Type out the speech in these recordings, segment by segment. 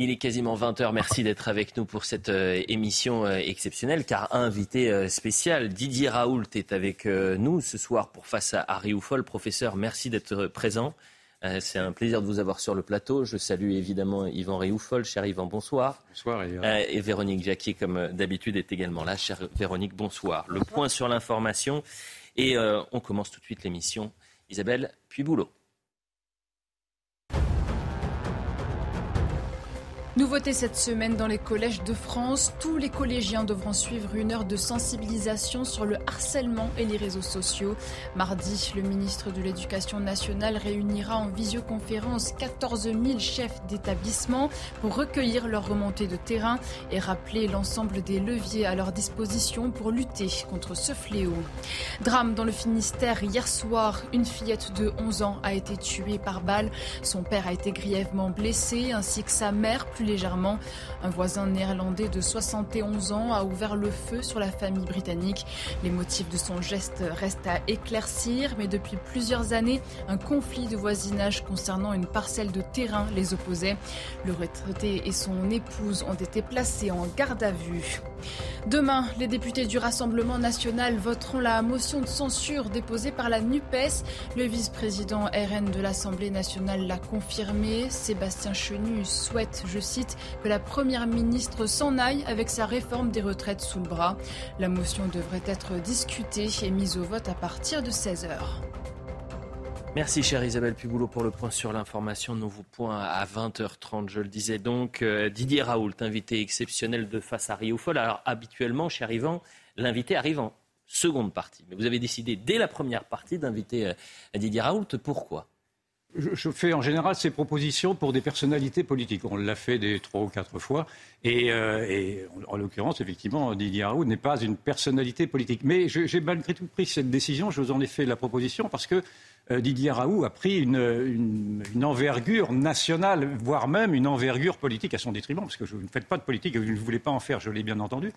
Il est quasiment 20h. Merci d'être avec nous pour cette euh, émission euh, exceptionnelle car invité euh, spécial, Didier Raoult est avec nous ce soir pour Face à Harry Oufol. Professeur, merci d'être présent. C'est un plaisir de vous avoir sur le plateau. Je salue évidemment Yvan Réoufol. Cher Yvan, bonsoir. Bonsoir. Et, et Véronique Jacquier, comme d'habitude, est également là. Chère Véronique, bonsoir. Le point sur l'information. Et euh, on commence tout de suite l'émission. Isabelle Puis-Boulot. Nouveauté cette semaine dans les collèges de France, tous les collégiens devront suivre une heure de sensibilisation sur le harcèlement et les réseaux sociaux. Mardi, le ministre de l'Éducation nationale réunira en visioconférence 14 000 chefs d'établissement pour recueillir leurs remontées de terrain et rappeler l'ensemble des leviers à leur disposition pour lutter contre ce fléau. Drame dans le Finistère hier soir, une fillette de 11 ans a été tuée par balle. Son père a été grièvement blessé ainsi que sa mère plus légèrement. Un voisin néerlandais de 71 ans a ouvert le feu sur la famille britannique. Les motifs de son geste restent à éclaircir, mais depuis plusieurs années, un conflit de voisinage concernant une parcelle de terrain les opposait. Le retraité et son épouse ont été placés en garde à vue. Demain, les députés du Rassemblement national voteront la motion de censure déposée par la NUPES. Le vice-président RN de l'Assemblée nationale l'a confirmé. Sébastien Chenu souhaite, je cite, que la première ministre s'en aille avec sa réforme des retraites sous le bras. La motion devrait être discutée et mise au vote à partir de 16h. Merci, chère Isabelle Piboulot, pour le point sur l'information. Nouveau point à 20h30, je le disais donc. Euh, Didier Raoult, invité exceptionnel de Face à Rioufol. Alors, habituellement, cher Yvan, l'invité arrive en seconde partie. Mais vous avez décidé, dès la première partie, d'inviter euh, Didier Raoult. Pourquoi? Je, fais en général ces propositions pour des personnalités politiques. On l'a fait des trois ou quatre fois. Et, euh, en, en l'occurrence, effectivement, Didier Raoult n'est pas une personnalité politique. Mais j'ai malgré tout pris cette décision. Je vous en ai fait la proposition parce que euh, Didier Raoult a pris une envergure nationale, voire même une envergure politique à son détriment. Parce que je, vous ne faites pas de politique et vous ne voulez pas en faire, je l'ai bien entendu.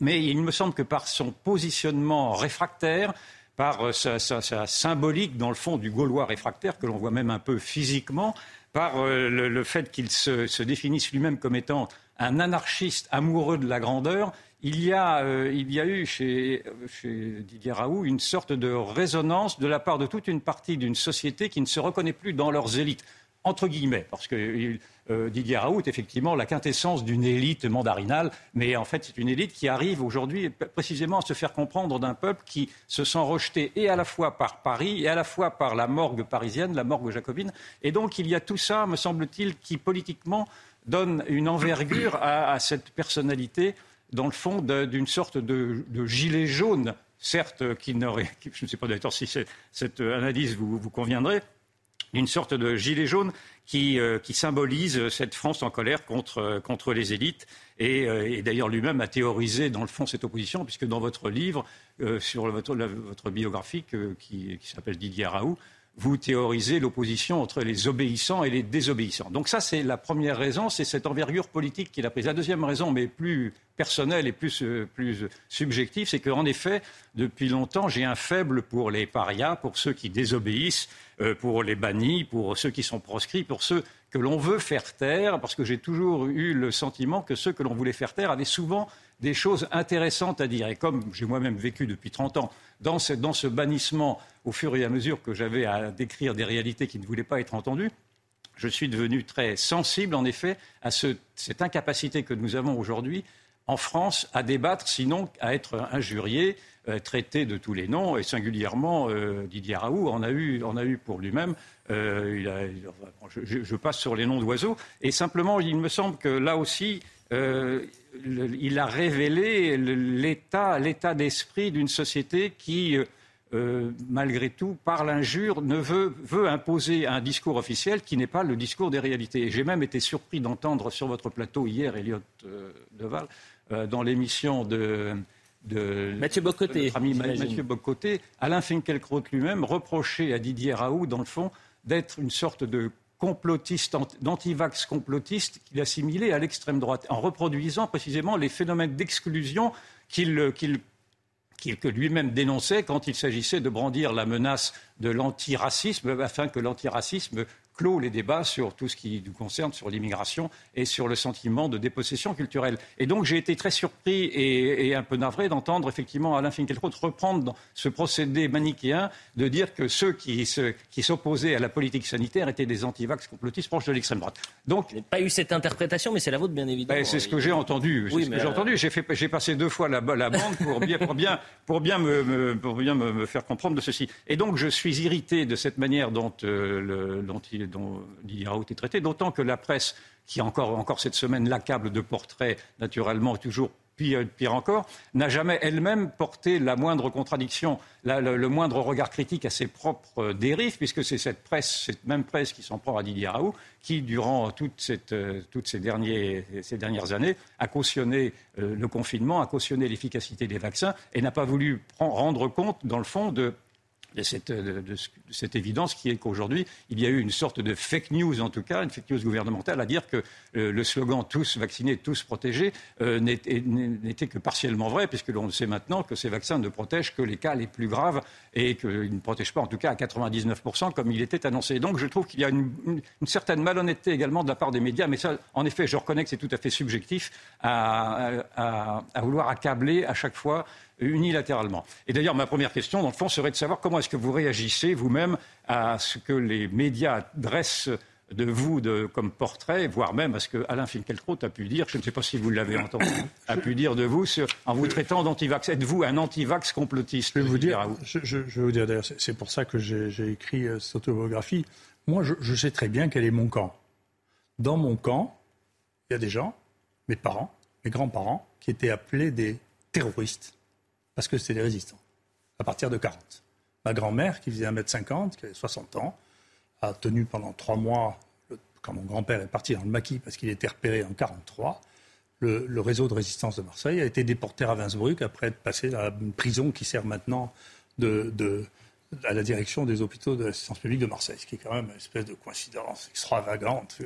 Mais il me semble que par son positionnement réfractaire, par euh, sa, symbolique, dans le fond, du Gaulois réfractaire, que l'on voit même un peu physiquement, par euh, le, fait qu'il se, se définisse lui-même comme étant un anarchiste amoureux de la grandeur, il y a, euh, eu chez Didier Raoult une sorte de résonance de la part de toute une partie d'une société qui ne se reconnaît plus dans leurs élites entre guillemets, parce que il- euh, Didier Raoult est effectivement la quintessence d'une élite mandarinale, mais en fait c'est une élite qui arrive aujourd'hui précisément à se faire comprendre d'un peuple qui se sent rejeté et à la fois par Paris et à la fois par la morgue parisienne, la morgue jacobine, et donc il y a tout ça, me semble-t-il, qui politiquement donne une envergure à, cette personnalité, dans le fond, d'une sorte de, gilet jaune, certes, qui n'aurait, je ne sais pas d'ailleurs si cette analyse vous, vous conviendrait, d'une sorte de gilet jaune qui, euh, qui symbolise cette France en colère contre, euh, les élites. Et, euh, et d'ailleurs, lui-même a théorisé, dans le fond, cette opposition, puisque dans votre livre, sur votre, biographie qui s'appelle Didier Raoult, vous théorisez l'opposition entre les obéissants et les désobéissants. Donc ça, c'est la première raison, c'est cette envergure politique qu'il a prise. La deuxième raison, mais plus personnelle et plus, euh, plus subjective, c'est qu'en effet, depuis longtemps, j'ai un faible pour les parias, pour ceux qui désobéissent, euh, pour les bannis, pour ceux qui sont proscrits, pour ceux que l'on veut faire taire, parce que j'ai toujours eu le sentiment que ceux que l'on voulait faire taire avaient souvent des choses intéressantes à dire. Et comme j'ai moi-même vécu depuis 30 ans dans ce, dans ce bannissement, au fur et à mesure que j'avais à décrire des réalités qui ne voulaient pas être entendues, je suis devenu très sensible, en effet, à ce- cette incapacité que nous avons aujourd'hui en France à débattre, sinon à être injurié, euh, traité de tous les noms, et singulièrement euh, Didier Raoult en a eu, pour lui-même. Euh, je passe sur les noms d'oiseaux, et simplement, il me semble que là aussi, euh, le- il a révélé l'état, l'état d'esprit d'une société qui euh, euh, malgré tout, par l'injure, ne veut, veut, imposer un discours officiel qui n'est pas le discours des réalités. J'ai même été surpris d'entendre sur votre plateau hier, Elliot euh, Deval, dans l'émission de, de Mathieu Bocoté, notre ami Mathieu Bocoté, Alain Finkielkraut lui-même reprocher à Didier Raoult, dans le fond, d'être une sorte de complotiste, d'antivax complotiste qu'il assimilait à l'extrême droite, en reproduisant précisément les phénomènes d'exclusion qu'il que lui-même dénonçait quand il s'agissait de brandir la menace de l'antiracisme afin que l'antiracisme clôt les débats sur tout ce qui nous concerne, sur l'immigration et sur le sentiment de dépossession culturelle. Et donc j'ai été très surpris et, un peu navré d'entendre effectivement Alain Finkielkraut reprendre ce procédé manichéen de dire que ceux qui, s'opposaient à la politique sanitaire étaient des antivax complotistes proches de l'extrême droite. Donc, je n'ai pas eu cette interprétation, mais c'est la vôtre bien évidemment. Ben, c'est ce que j'ai entendu. Oui, ce que j'ai entendu. J'ai, passé deux fois la, la bande pour bien, pour bien, pour bien, me, pour bien me, faire comprendre de ceci. Et donc je suis irrité de cette manière dont, euh, le, dont il dont Didier Raoult est traité, d'autant que la presse, qui encore, encore cette semaine l'accable de portraits, naturellement, toujours pire, pire encore, n'a jamais elle-même porté la moindre contradiction, le, moindre regard critique à ses propres dérives, puisque c'est cette presse, cette même presse qui s'en prend à Didier Raoult, qui, durant toute euh, toutes ces, ces, dernières années, a cautionné euh, le confinement, a cautionné l'efficacité des vaccins et n'a pas voulu rendre compte, dans le fond, de cette, cette, évidence qui est qu'aujourd'hui, il y a eu une sorte de fake news, en tout cas, une fake news gouvernementale, à dire que euh, le slogan tous vaccinés, tous protégés euh, n'était que partiellement vrai, puisque l'on sait maintenant que ces vaccins ne protègent que les cas les plus graves et qu'ils ne protègent pas, en tout cas, à 99%, comme il était annoncé. Donc je trouve qu'il y a une, certaine malhonnêteté également de la part des médias, mais ça, en effet, je reconnais que c'est tout à fait subjectif à vouloir accabler à chaque fois unilatéralement. Et d'ailleurs, ma première question, dans le fond, serait de savoir comment est-ce que vous réagissez vous-même à ce que les médias dressent de vous comme portrait, voire même à ce que Alain Finkielkraut a pu dire, je ne sais pas si vous l'avez entendu, a pu dire de vous en vous traitant d'antivax. Êtes-vous un antivax complotiste Je vais vous dire, je, vais vous dire d'ailleurs, c'est pour ça que j'ai écrit euh, cette autobiographie. Moi, je sais très bien quel est mon camp. Dans mon camp, il y a des gens, mes parents, mes grands-parents, qui étaient appelés des terroristes parce que c'était des résistants, à partir de 40. Ma grand-mère, qui faisait 1m50, qui avait 60 ans, a tenu pendant trois mois, quand mon grand-père est parti dans le maquis parce qu'il était repéré en 43, le, réseau de résistance de Marseille a été déporté à Vinsbruck après être passé à une prison qui sert maintenant à la direction des hôpitaux de l'assistance publique de Marseille, ce qui est quand même une espèce de coïncidence extravagante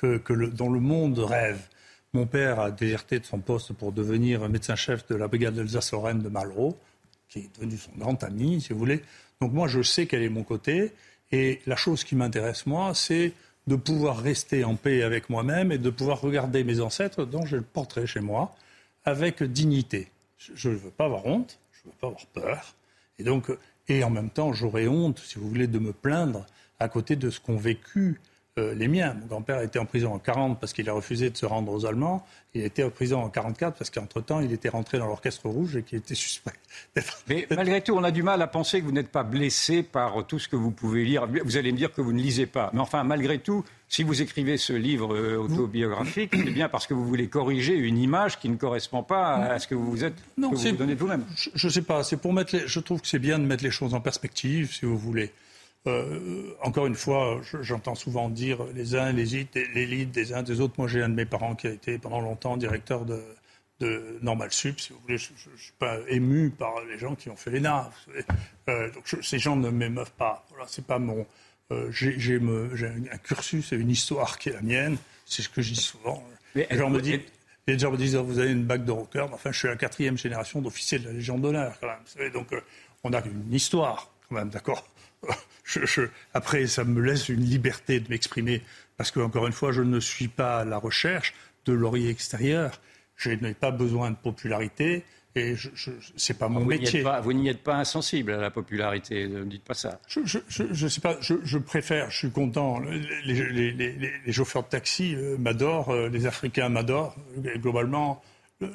dont le monde rêve. Mon père a déserté de son poste pour devenir médecin-chef de la brigade d'Alsace-Lorraine de Malraux, qui est devenu son grand ami, si vous voulez. Donc moi, je sais quel est mon côté. Et la chose qui m'intéresse, moi, c'est de pouvoir rester en paix avec moi-même et de pouvoir regarder mes ancêtres, dont j'ai le portrait chez moi, avec dignité. Je ne veux pas avoir honte, je ne veux pas avoir peur. Et donc, et en même temps, j'aurais honte, si vous voulez, de me plaindre à côté de ce qu'ont vécu euh, les miens. Mon grand-père a été en prison en 40 parce qu'il a refusé de se rendre aux Allemands. Il a été en prison en 44 parce qu'entre-temps, il était rentré dans l'orchestre rouge et qu'il était suspect Mais malgré tout, on a du mal à penser que vous n'êtes pas blessé par tout ce que vous pouvez lire. Vous allez me dire que vous ne lisez pas. Mais enfin, malgré tout, si vous écrivez ce livre euh, autobiographique, c'est bien parce que vous voulez corriger une image qui ne correspond pas à ce que vous êtes, non, que vous, donnez de vous-même. Je ne sais pas. C'est pour mettre. Je trouve que c'est bien de mettre les choses en perspective, si vous voulez. Euh, encore une fois, j'entends souvent dire les uns l'élite des uns des autres. Moi, j'ai un de mes parents qui a été pendant longtemps directeur de, Normal Sup, si vous voulez. Je ne suis pas ému par les gens qui ont fait l'ENA. Euh, donc ces gens ne m'émeuvent pas. Voilà, c'est pas mon. Euh, j'ai un cursus et une histoire qui est la mienne. C'est ce que je dis souvent. les gens me disent. Les gens me disent, vous avez une bague de rocker, mais enfin, je suis la quatrième génération d'officiers de la Légion d'honneur, quand même. donc, on a une histoire, quand même, d'accord? après, ça me laisse une liberté de m'exprimer, parce que, encore une fois, je ne suis pas à la recherche de laurier extérieur. Je n'ai pas besoin de popularité. Et ce n'est pas mon métier. vous n'y êtes pas insensible à la popularité, ne dites pas ça. Je ne sais pas, je, préfère, je suis content. Les, les, chauffeurs de taxi euh, m'adorent, euh, les Africains m'adorent. Globalement,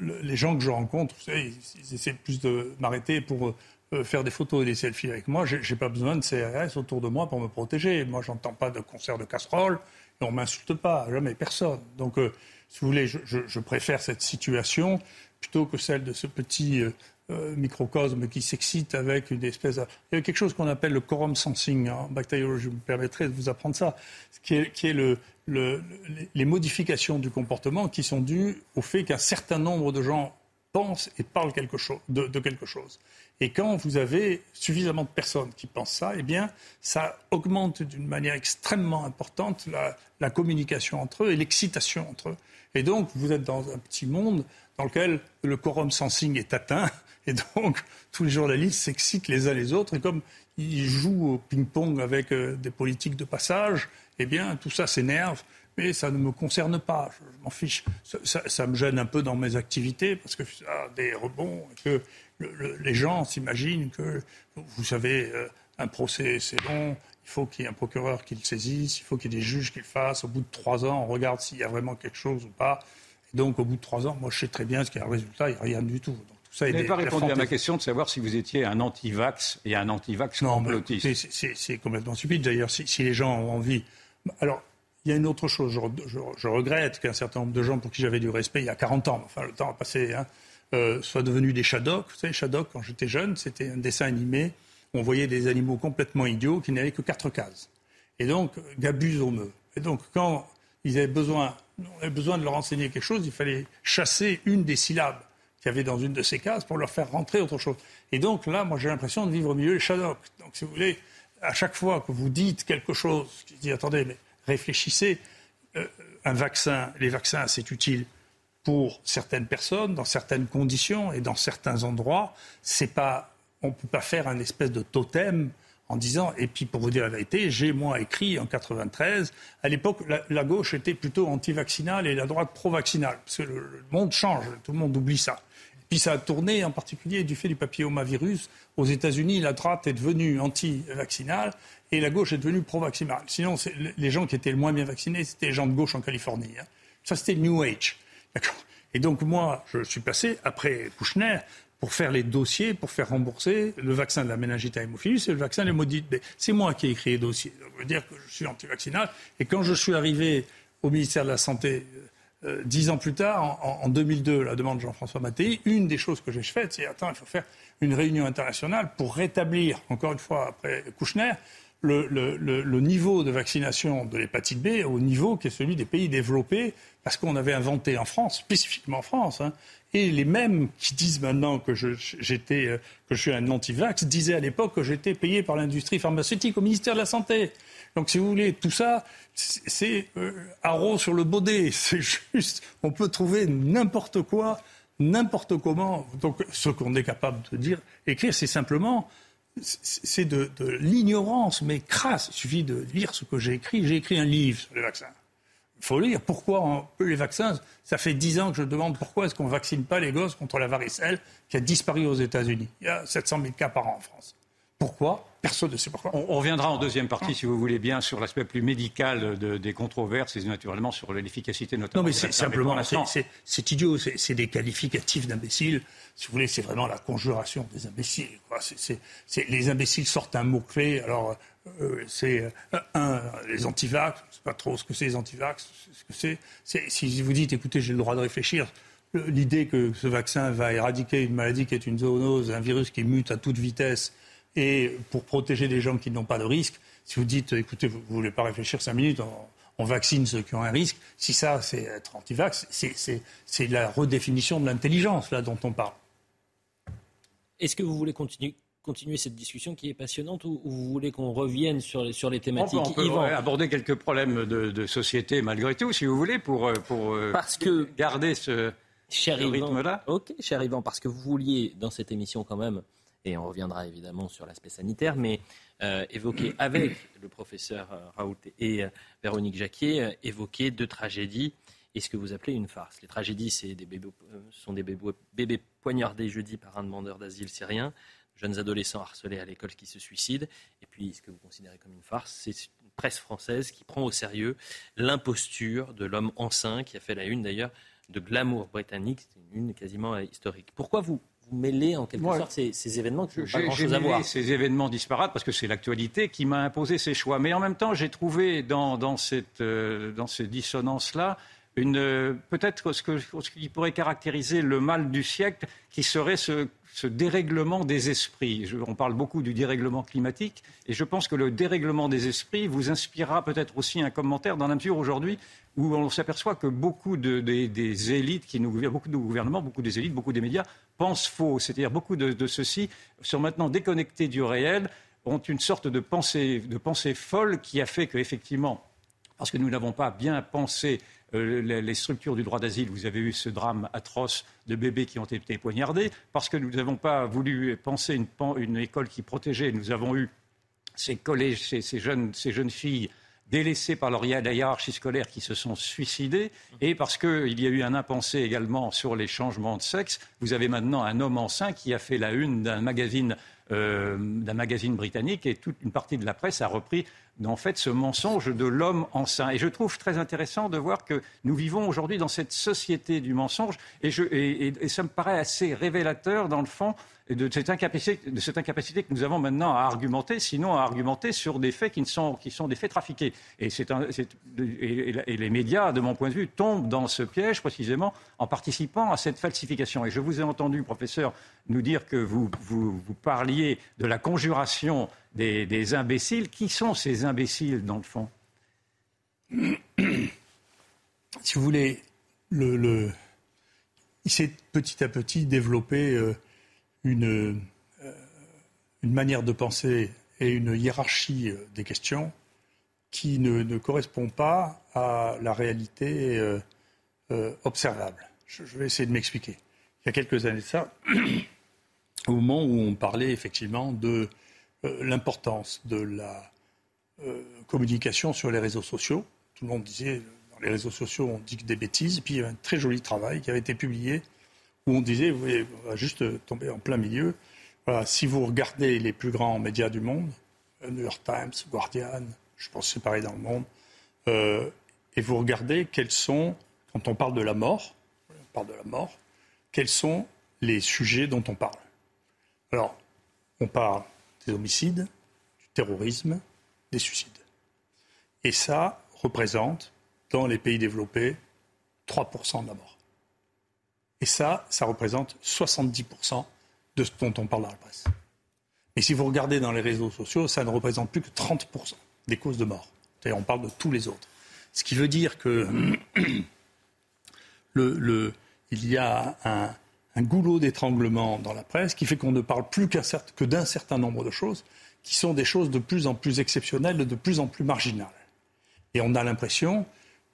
les gens que je rencontre, vous savez, ils essaient plus de m'arrêter pour euh, faire des photos et des selfies avec moi, j'ai pas besoin de CRS autour de moi pour me protéger. Moi, j'entends pas de concert de casserole et on m'insulte pas, jamais personne. Donc, euh, si vous voulez, je, préfère cette situation plutôt que celle de ce petit euh, microcosme qui s'excite avec une espèce de... Il y a quelque chose qu'on appelle le quorum sensing en bactériologie. Je me permettrai de vous apprendre ça, qui est, les modifications du comportement qui sont dues au fait qu'un certain nombre de gens pensent et parlent quelque chose, de, quelque chose. Et quand vous avez suffisamment de personnes qui pensent ça, eh bien, ça augmente d'une manière extrêmement importante la, communication entre eux et l'excitation entre eux. Et donc, vous êtes dans un petit monde dans lequel le quorum sensing est atteint. Et donc, tous les journalistes s'excitent les uns les autres. Et comme ils jouent au ping-pong avec euh, des politiques de passage, eh bien, tout ça s'énerve. Mais ça ne me concerne pas. Je, m'en fiche. Ça, ça, me gêne un peu dans mes activités parce que ça a des rebonds. Et que le, le, les gens s'imaginent que, vous savez, euh, un procès, c'est long. Il faut qu'il y ait un procureur qui le saisisse. Il faut qu'il y ait des juges qui le fassent. Au bout de trois ans, on regarde s'il y a vraiment quelque chose ou pas. Et donc, au bout de trois ans, moi, je sais très bien ce qu'il y a le résultat. Il n'y a rien du tout. Donc, tout ça vous n'avez pas répondu à ma question de savoir si vous étiez un anti-vax et un anti-vax complotiste. C'est complètement stupide. D'ailleurs, si, si, les gens ont envie. Alors, il y a une autre chose. Je, regrette qu'un certain nombre de gens pour qui j'avais du respect il y a 40 ans, enfin, le temps a passé, hein, euh, soient devenus des Shadok. Vous savez, Shadok, quand j'étais jeune, c'était un dessin animé où on voyait des animaux complètement idiots qui n'avaient que quatre cases. Et donc, Gabus homo. Et donc, quand ils avaient besoin on avait besoin de leur enseigner quelque chose, il fallait chasser une des syllabes qu'il y avait dans une de ces cases pour leur faire rentrer autre chose. Et donc là, moi j'ai l'impression de vivre au milieu des Shadocks. Donc si vous voulez, à chaque fois que vous dites quelque chose, je dis attendez, mais réfléchissez, euh, un vaccin, les vaccins c'est utile pour certaines personnes, dans certaines conditions et dans certains endroits. C'est pas, on ne peut pas faire un espèce de totem en disant, et puis pour vous dire la vérité, j'ai moi écrit en 93, à l'époque la, gauche était plutôt anti-vaccinale et la droite pro-vaccinale, parce que le, monde change, tout le monde oublie ça. Puis ça a tourné en particulier du fait du papillomavirus. Aux États-Unis, la droite est devenue anti-vaccinale et la gauche est devenue pro-vaccinale. Sinon, les gens qui étaient le moins bien vaccinés, c'était les gens de gauche en Californie. Hein. Ça, c'était New Age. Et donc moi, je suis passé, après Kouchner, pour faire les dossiers, pour faire rembourser le vaccin de la méningite à hémophilus et le vaccin de B. C'est moi qui ai écrit les dossiers. Ça veut dire que je suis anti-vaccinal. Et quand je suis arrivé au ministère de la Santé, euh, dix ans plus tard, en, en 2002, la demande de Jean-François Mattei, une des choses que j'ai faites, c'est attends, il faut faire une réunion internationale pour rétablir, encore une fois après Kouchner, le, niveau de vaccination de l'hépatite B au niveau qui est celui des pays développés, parce qu'on avait inventé en France, spécifiquement en France, hein, et les mêmes qui disent maintenant que je, j'étais, euh, que je suis un anti-vax disaient à l'époque que j'étais payé par l'industrie pharmaceutique au ministère de la Santé. Donc, si vous voulez, tout ça, c'est euh, sur le baudet. C'est juste, on peut trouver n'importe quoi, n'importe comment. Donc, ce qu'on est capable de dire, écrire, c'est simplement c'est de, l'ignorance, mais crasse. Il suffit de lire ce que j'ai écrit. J'ai écrit un livre sur les vaccins. Il faut lire pourquoi on, les vaccins. Ça fait dix ans que je demande pourquoi est-ce qu'on ne vaccine pas les gosses contre la varicelle qui a disparu aux États-Unis? Il y a 700 000 cas par an en France. Pourquoi? Personne ne sait pourquoi. On, on, reviendra en deuxième partie, si vous voulez bien, sur l'aspect plus médical de, des controverses et naturellement sur l'efficacité notamment. Non, mais c'est simplement, c'est idiot, c'est des qualificatifs d'imbéciles. Si vous voulez, c'est vraiment la conjuration des imbéciles. Quoi. C est, les imbéciles sortent un mot-clé. Alors, euh, c'est euh, un, les antivax, je sais pas trop ce que c'est les antivax, ce que c'est. Si vous dites, écoutez, j'ai le droit de réfléchir, l'idée que ce vaccin va éradiquer une maladie qui est une zoonose, un virus qui mute à toute vitesse, et pour protéger des gens qui n'ont pas de risque, si vous dites, écoutez, vous ne voulez pas réfléchir cinq minutes, on, on, vaccine ceux qui ont un risque, si ça, c'est être anti-vax, c'est la redéfinition de l'intelligence, là, dont on parle. Est-ce que vous voulez continuer continuer cette discussion qui est passionnante ou, ou vous voulez qu'on revienne sur les, sur les thématiques On peut, on peut ouais, aborder quelques problèmes de, de, société malgré tout, si vous voulez, pour, pour parce que, garder ce, rythme-là. Ok, cher Yvan, parce que vous vouliez, dans cette émission quand même, et on reviendra évidemment sur l'aspect sanitaire, mais euh, évoquer avec le professeur euh, Raoult et euh, Véronique Jacquier, évoquer deux tragédies et ce que vous appelez une farce. Les tragédies, c'est des bébés, sont des bébés, bébés poignardés jeudi par un demandeur d'asile syrien jeunes adolescents harcelés à l'école qui se suicident. Et puis, ce que vous considérez comme une farce, c'est une presse française qui prend au sérieux l'imposture de l'homme enceint, qui a fait la une d'ailleurs de Glamour britannique, c'est une une quasiment historique. Pourquoi vous, vous mêlez en quelque Moi, sorte ces, ces, événements qui n'ont pas grand-chose à voir ces événements disparates parce que c'est l'actualité qui m'a imposé ces choix. Mais en même temps, j'ai trouvé dans, dans, cette, euh, dans ces dissonances-là peut-être ce, ce qui pourrait caractériser le mal du siècle, qui serait ce, dérèglement des esprits. on parle beaucoup du dérèglement climatique, et je pense que le dérèglement des esprits vous inspirera peut-être aussi un commentaire dans la mesure aujourd'hui où on s'aperçoit que beaucoup des élites qui nous gouvernent, beaucoup de gouvernements, beaucoup des élites, beaucoup des médias pensent faux. C'est-à-dire beaucoup de, ceux-ci sont maintenant déconnectés du réel, ont une sorte de pensée, de pensée folle qui a fait qu'effectivement, parce que nous n'avons pas bien pensé euh, les, structures du droit d'asile, vous avez eu ce drame atroce de bébés qui ont été poignardés, parce que nous n'avons pas voulu penser une, une, école qui protégeait, nous avons eu ces collèges, ces, jeunes, ces jeunes filles délaissés par leur hiérarchie scolaire qui se sont suicidés, et parce qu'il y a eu un impensé également sur les changements de sexe, vous avez maintenant un homme enceint qui a fait la une d'un magazine, euh, magazine britannique, et toute une partie de la presse a repris en fait ce mensonge de l'homme enceint. Et je trouve très intéressant de voir que nous vivons aujourd'hui dans cette société du mensonge, et, et ça me paraît assez révélateur dans le fond de cette, incapacité, que nous avons maintenant à argumenter, sinon à argumenter sur des faits qui, sont, qui sont des faits trafiqués. Et, les médias, de mon point de vue, tombent dans ce piège précisément en participant à cette falsification. Et je vous ai entendu, professeur, nous dire que vous, vous, parliez de la conjuration des, imbéciles. Qui sont ces imbéciles, dans le fond? Si vous voulez, le, le... il s'est petit à petit développé... Euh, une, euh, une manière de penser et une hiérarchie euh, des questions qui ne, correspond pas à la réalité euh, observable. Je, vais essayer de m'expliquer. Il y a quelques années de ça, au moment où on parlait effectivement de l'importance de la communication sur les réseaux sociaux, tout le monde disait dans les réseaux sociaux on dit que des bêtises, et puis il y a un très joli travail qui avait été publié où on disait, vous voyez, on va juste tomber en plein milieu. Si vous regardez les plus grands médias du monde, euh, New York Times, Guardian, je pense que c'est pareil dans le monde, euh, et vous regardez quels sont, quand on parle de la mort, on parle de la mort, quels sont les sujets dont on parle. Alors, on parle des homicides, du terrorisme, des suicides. Et ça représente, dans les pays développés, 3% de la mort. Et ça, ça représente 70% de ce dont on parle dans la presse. Mais si vous regardez dans les réseaux sociaux, ça ne représente plus que 30% des causes de mort. C'est-à-dire, on parle de tous les autres. Ce qui veut dire que il y a un, goulot d'étranglement dans la presse qui fait qu'on ne parle plus que d'un certain nombre de choses qui sont des choses de plus en plus exceptionnelles, de plus en plus marginales. Et on a l'impression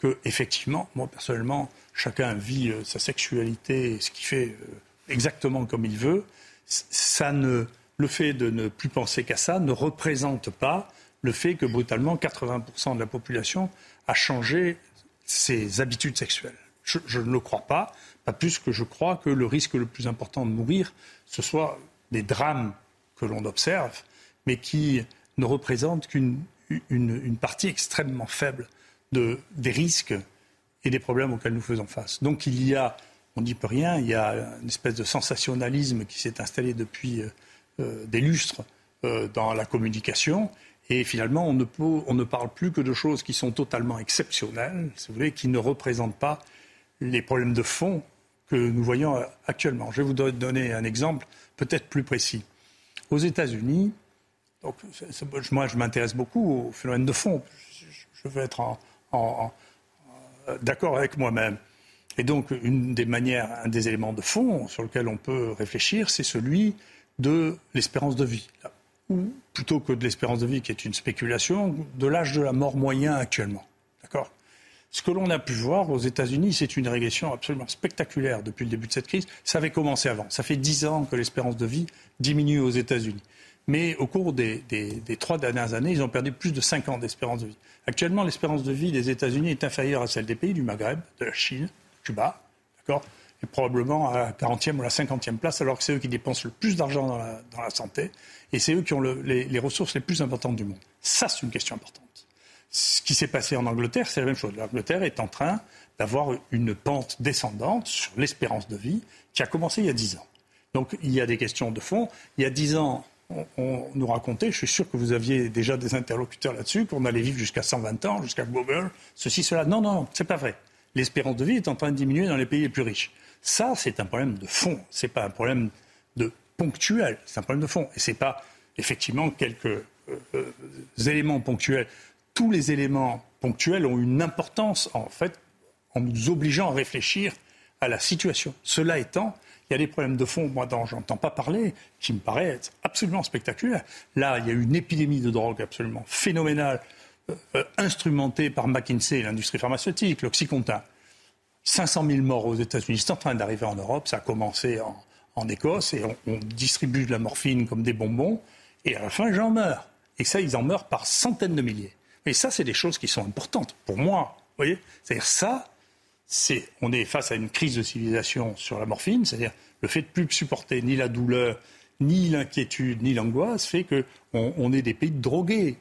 que, effectivement, moi personnellement, chacun vit euh, sa sexualité, ce qui fait euh, exactement comme il veut. Ça ne, le fait de ne plus penser qu'à ça ne représente pas le fait que brutalement 80% de la population a changé ses habitudes sexuelles. Je, ne le crois pas, pas plus que je crois que le risque le plus important de mourir, ce soit des drames que l'on observe, mais qui ne représentent qu'une une, une partie extrêmement faible de, des risques et des problèmes auxquels nous faisons face. Donc il y a, on n'y peut rien, il y a une espèce de sensationnalisme qui s'est installé depuis euh, euh, des lustres euh, dans la communication. Et finalement, on ne, peut, on ne parle plus que de choses qui sont totalement exceptionnelles, si vous voulez, qui ne représentent pas les problèmes de fond que nous voyons actuellement. Je vais vous donner un exemple peut-être plus précis. Aux États-Unis, donc, moi je m'intéresse beaucoup au phénomène de fond. Je veux être en d'accord avec moi-même. Et donc, une des manières, un des éléments de fond sur lequel on peut réfléchir, c'est celui de l'espérance de vie. Ou plutôt que de l'espérance de vie, qui est une spéculation, de l'âge de la mort moyen actuellement. D'accord? Ce que l'on a pu voir aux États-Unis, c'est une régression absolument spectaculaire depuis le début de cette crise. Ça avait commencé avant. Ça fait dix ans que l'espérance de vie diminue aux États-Unis. Mais au cours des, trois dernières années, ils ont perdu plus de cinq ans d'espérance de vie. Actuellement, l'espérance de vie des États-Unis est inférieure à celle des pays du Maghreb, de la Chine, Cuba, d'accord et probablement à la 40e ou la 50e place, alors que c'est eux qui dépensent le plus d'argent dans la, santé, et c'est eux qui ont les, les, ressources les plus importantes du monde. Ça, c'est une question importante. Ce qui s'est passé en Angleterre, c'est la même chose. L'Angleterre est en train d'avoir une pente descendante sur l'espérance de vie qui a commencé il y a 10 ans. Donc il y a des questions de fond. Il y a 10 ans, on, nous racontait, je suis sûr que vous aviez déjà des interlocuteurs là-dessus, qu'on allait vivre jusqu'à 120 ans, jusqu'à Google, ceci, cela. Non, non, c'est pas vrai. l'espérance de vie est en train de diminuer dans les pays les plus riches. Ça, c'est un problème de fond. Ce n'est pas un problème de ponctuel. C'est un problème de fond. Et ce n'est pas effectivement quelques euh, euh, éléments ponctuels. Tous les éléments ponctuels ont une importance, en fait, en nous obligeant à réfléchir à la situation. Cela étant, il y a des problèmes de fond, moi, dont j'entends pas parler, qui me paraissent absolument spectaculaires. Là, il y a une épidémie de drogue absolument phénoménale, euh, euh, instrumentée par McKinsey et l'industrie pharmaceutique, l'Oxycontin. 500 000 morts aux États-Unis, c'est en train d'arriver en Europe, ça a commencé en, Écosse, et on, distribue de la morphine comme des bonbons, et à la fin, j'en meurs. Et ça, ils en meurent par centaines de milliers. Et ça, c'est des choses qui sont importantes pour moi. Vous voyez C'est-à-dire ça, on est face à une crise de civilisation sur la morphine, c'est-à-dire le fait de plus supporter ni la douleur, ni l'inquiétude, ni l'angoisse fait qu'on on est des pays drogués.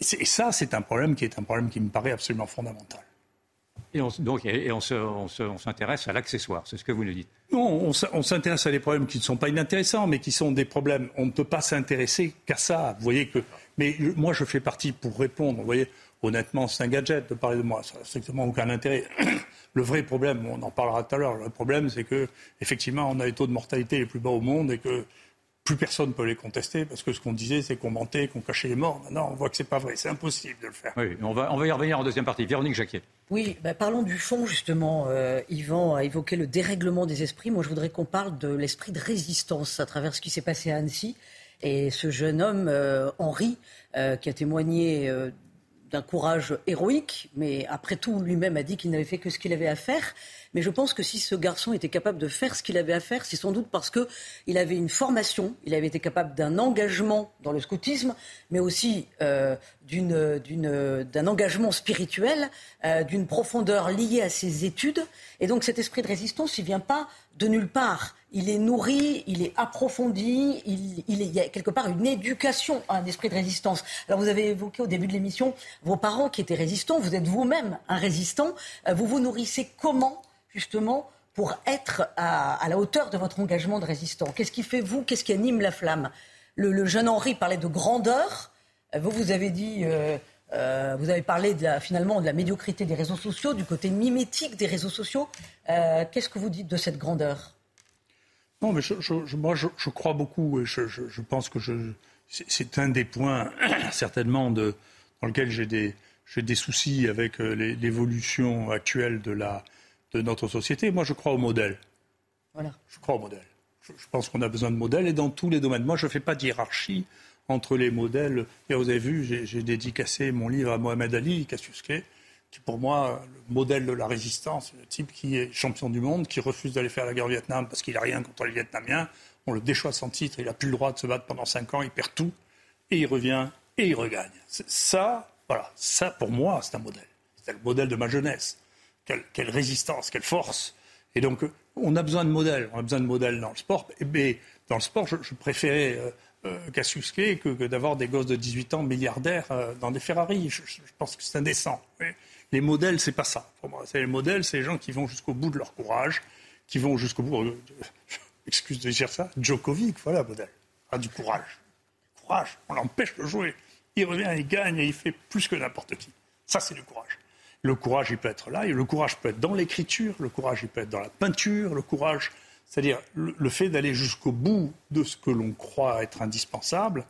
Et ça, c'est un problème qui est un problème qui me paraît absolument fondamental. Et on, donc, et on, s'intéresse à l'accessoire, c'est ce que vous nous dites. Non, on s'intéresse à des problèmes qui ne sont pas inintéressants, mais qui sont des problèmes. On ne peut pas s'intéresser qu'à ça. Vous voyez que. Mais moi, je fais partie pour répondre. Vous voyez, honnêtement, c'est un gadget de parler de moi. Ça n'a strictement aucun intérêt. Le vrai problème, on en parlera tout à l'heure, le problème c'est que effectivement on a les taux de mortalité les plus bas au monde et que plus personne ne peut les contester parce que ce qu'on disait c'est qu'on mentait, qu'on cachait les morts. Maintenant on voit que c'est pas vrai, c'est impossible de le faire. Oui, on va, on va y revenir en deuxième partie. Véronique Jacquier. Oui, bah, parlons du fond justement. Euh, Yvan a évoqué le dérèglement des esprits. Moi je voudrais qu'on parle de l'esprit de résistance à travers ce qui s'est passé à Annecy. Et ce jeune homme, euh, Henri, euh, qui a témoigné euh, d'un courage héroïque, mais après tout, lui-même a dit qu'il n'avait fait que ce qu'il avait à faire. Mais je pense que si ce garçon était capable de faire ce qu'il avait à faire, c'est sans doute parce qu'il avait une formation, il avait été capable d'un engagement dans le scoutisme, mais aussi euh, d'un engagement spirituel, euh, d'une profondeur liée à ses études. Et donc cet esprit de résistance, il vient pas de nulle part. Il est nourri, il est approfondi, il, il, y a quelque part une éducation à un esprit de résistance. Alors vous avez évoqué au début de l'émission vos parents qui étaient résistants, vous êtes vous-même un résistant. Euh, vous vous nourrissez comment justement pour être à, la hauteur de votre engagement de résistant Qu'est-ce qui fait vous Qu'est-ce qui anime la flamme le, jeune Henri parlait de grandeur. Vous, vous avez dit, euh, euh, vous avez parlé finalement de la médiocrité des réseaux sociaux, du côté mimétique des réseaux sociaux. Euh, qu'est-ce que vous dites de cette grandeur? Non, mais moi, je, crois beaucoup et je, pense que c'est un des points, certainement, dans lequel j'ai des soucis avec l'évolution actuelle de la, de notre société. Moi, je crois au modèle. Voilà. Je crois au modèle. Je, pense qu'on a besoin de modèles et dans tous les domaines. Moi, je ne fais pas de hiérarchie entre les modèles. Et vous avez vu, j'ai dédicacé mon livre à Mohamed Ali, Clay, qui pour moi, le modèle de la résistance, le type qui est champion du monde, qui refuse d'aller faire la guerre au Vietnam parce qu'il n'a rien contre les Vietnamiens. On le déchoit sans titre, il n'a plus le droit de se battre pendant cinq ans, il perd tout, et il revient, et il regagne. Ça, voilà, ça pour moi, c'est un modèle. C'est le modèle de ma jeunesse quelle, résistance, quelle force. Et donc, on a besoin de modèles. On a besoin de modèles dans le sport. Mais dans le sport, je, préférais euh, euh que, d'avoir des gosses de 18 ans milliardaires euh, dans des Ferrari. Je, pense que c'est indécent. Les modèles, c'est pas ça. Pour moi, les modèles, c'est les gens qui vont jusqu'au bout de leur courage, qui vont jusqu'au bout. Euh, excuse de dire ça. Djokovic, voilà, modèle. Ah, du courage. Courage. On l'empêche de jouer. Il revient, il gagne et il fait plus que n'importe qui. Ça, c'est du courage. Le courage, il peut être là, et le courage peut être dans l'écriture, le courage, il peut être dans la peinture, le courage, c'est-à-dire le, fait d'aller jusqu'au bout de ce que l'on croit être indispensable,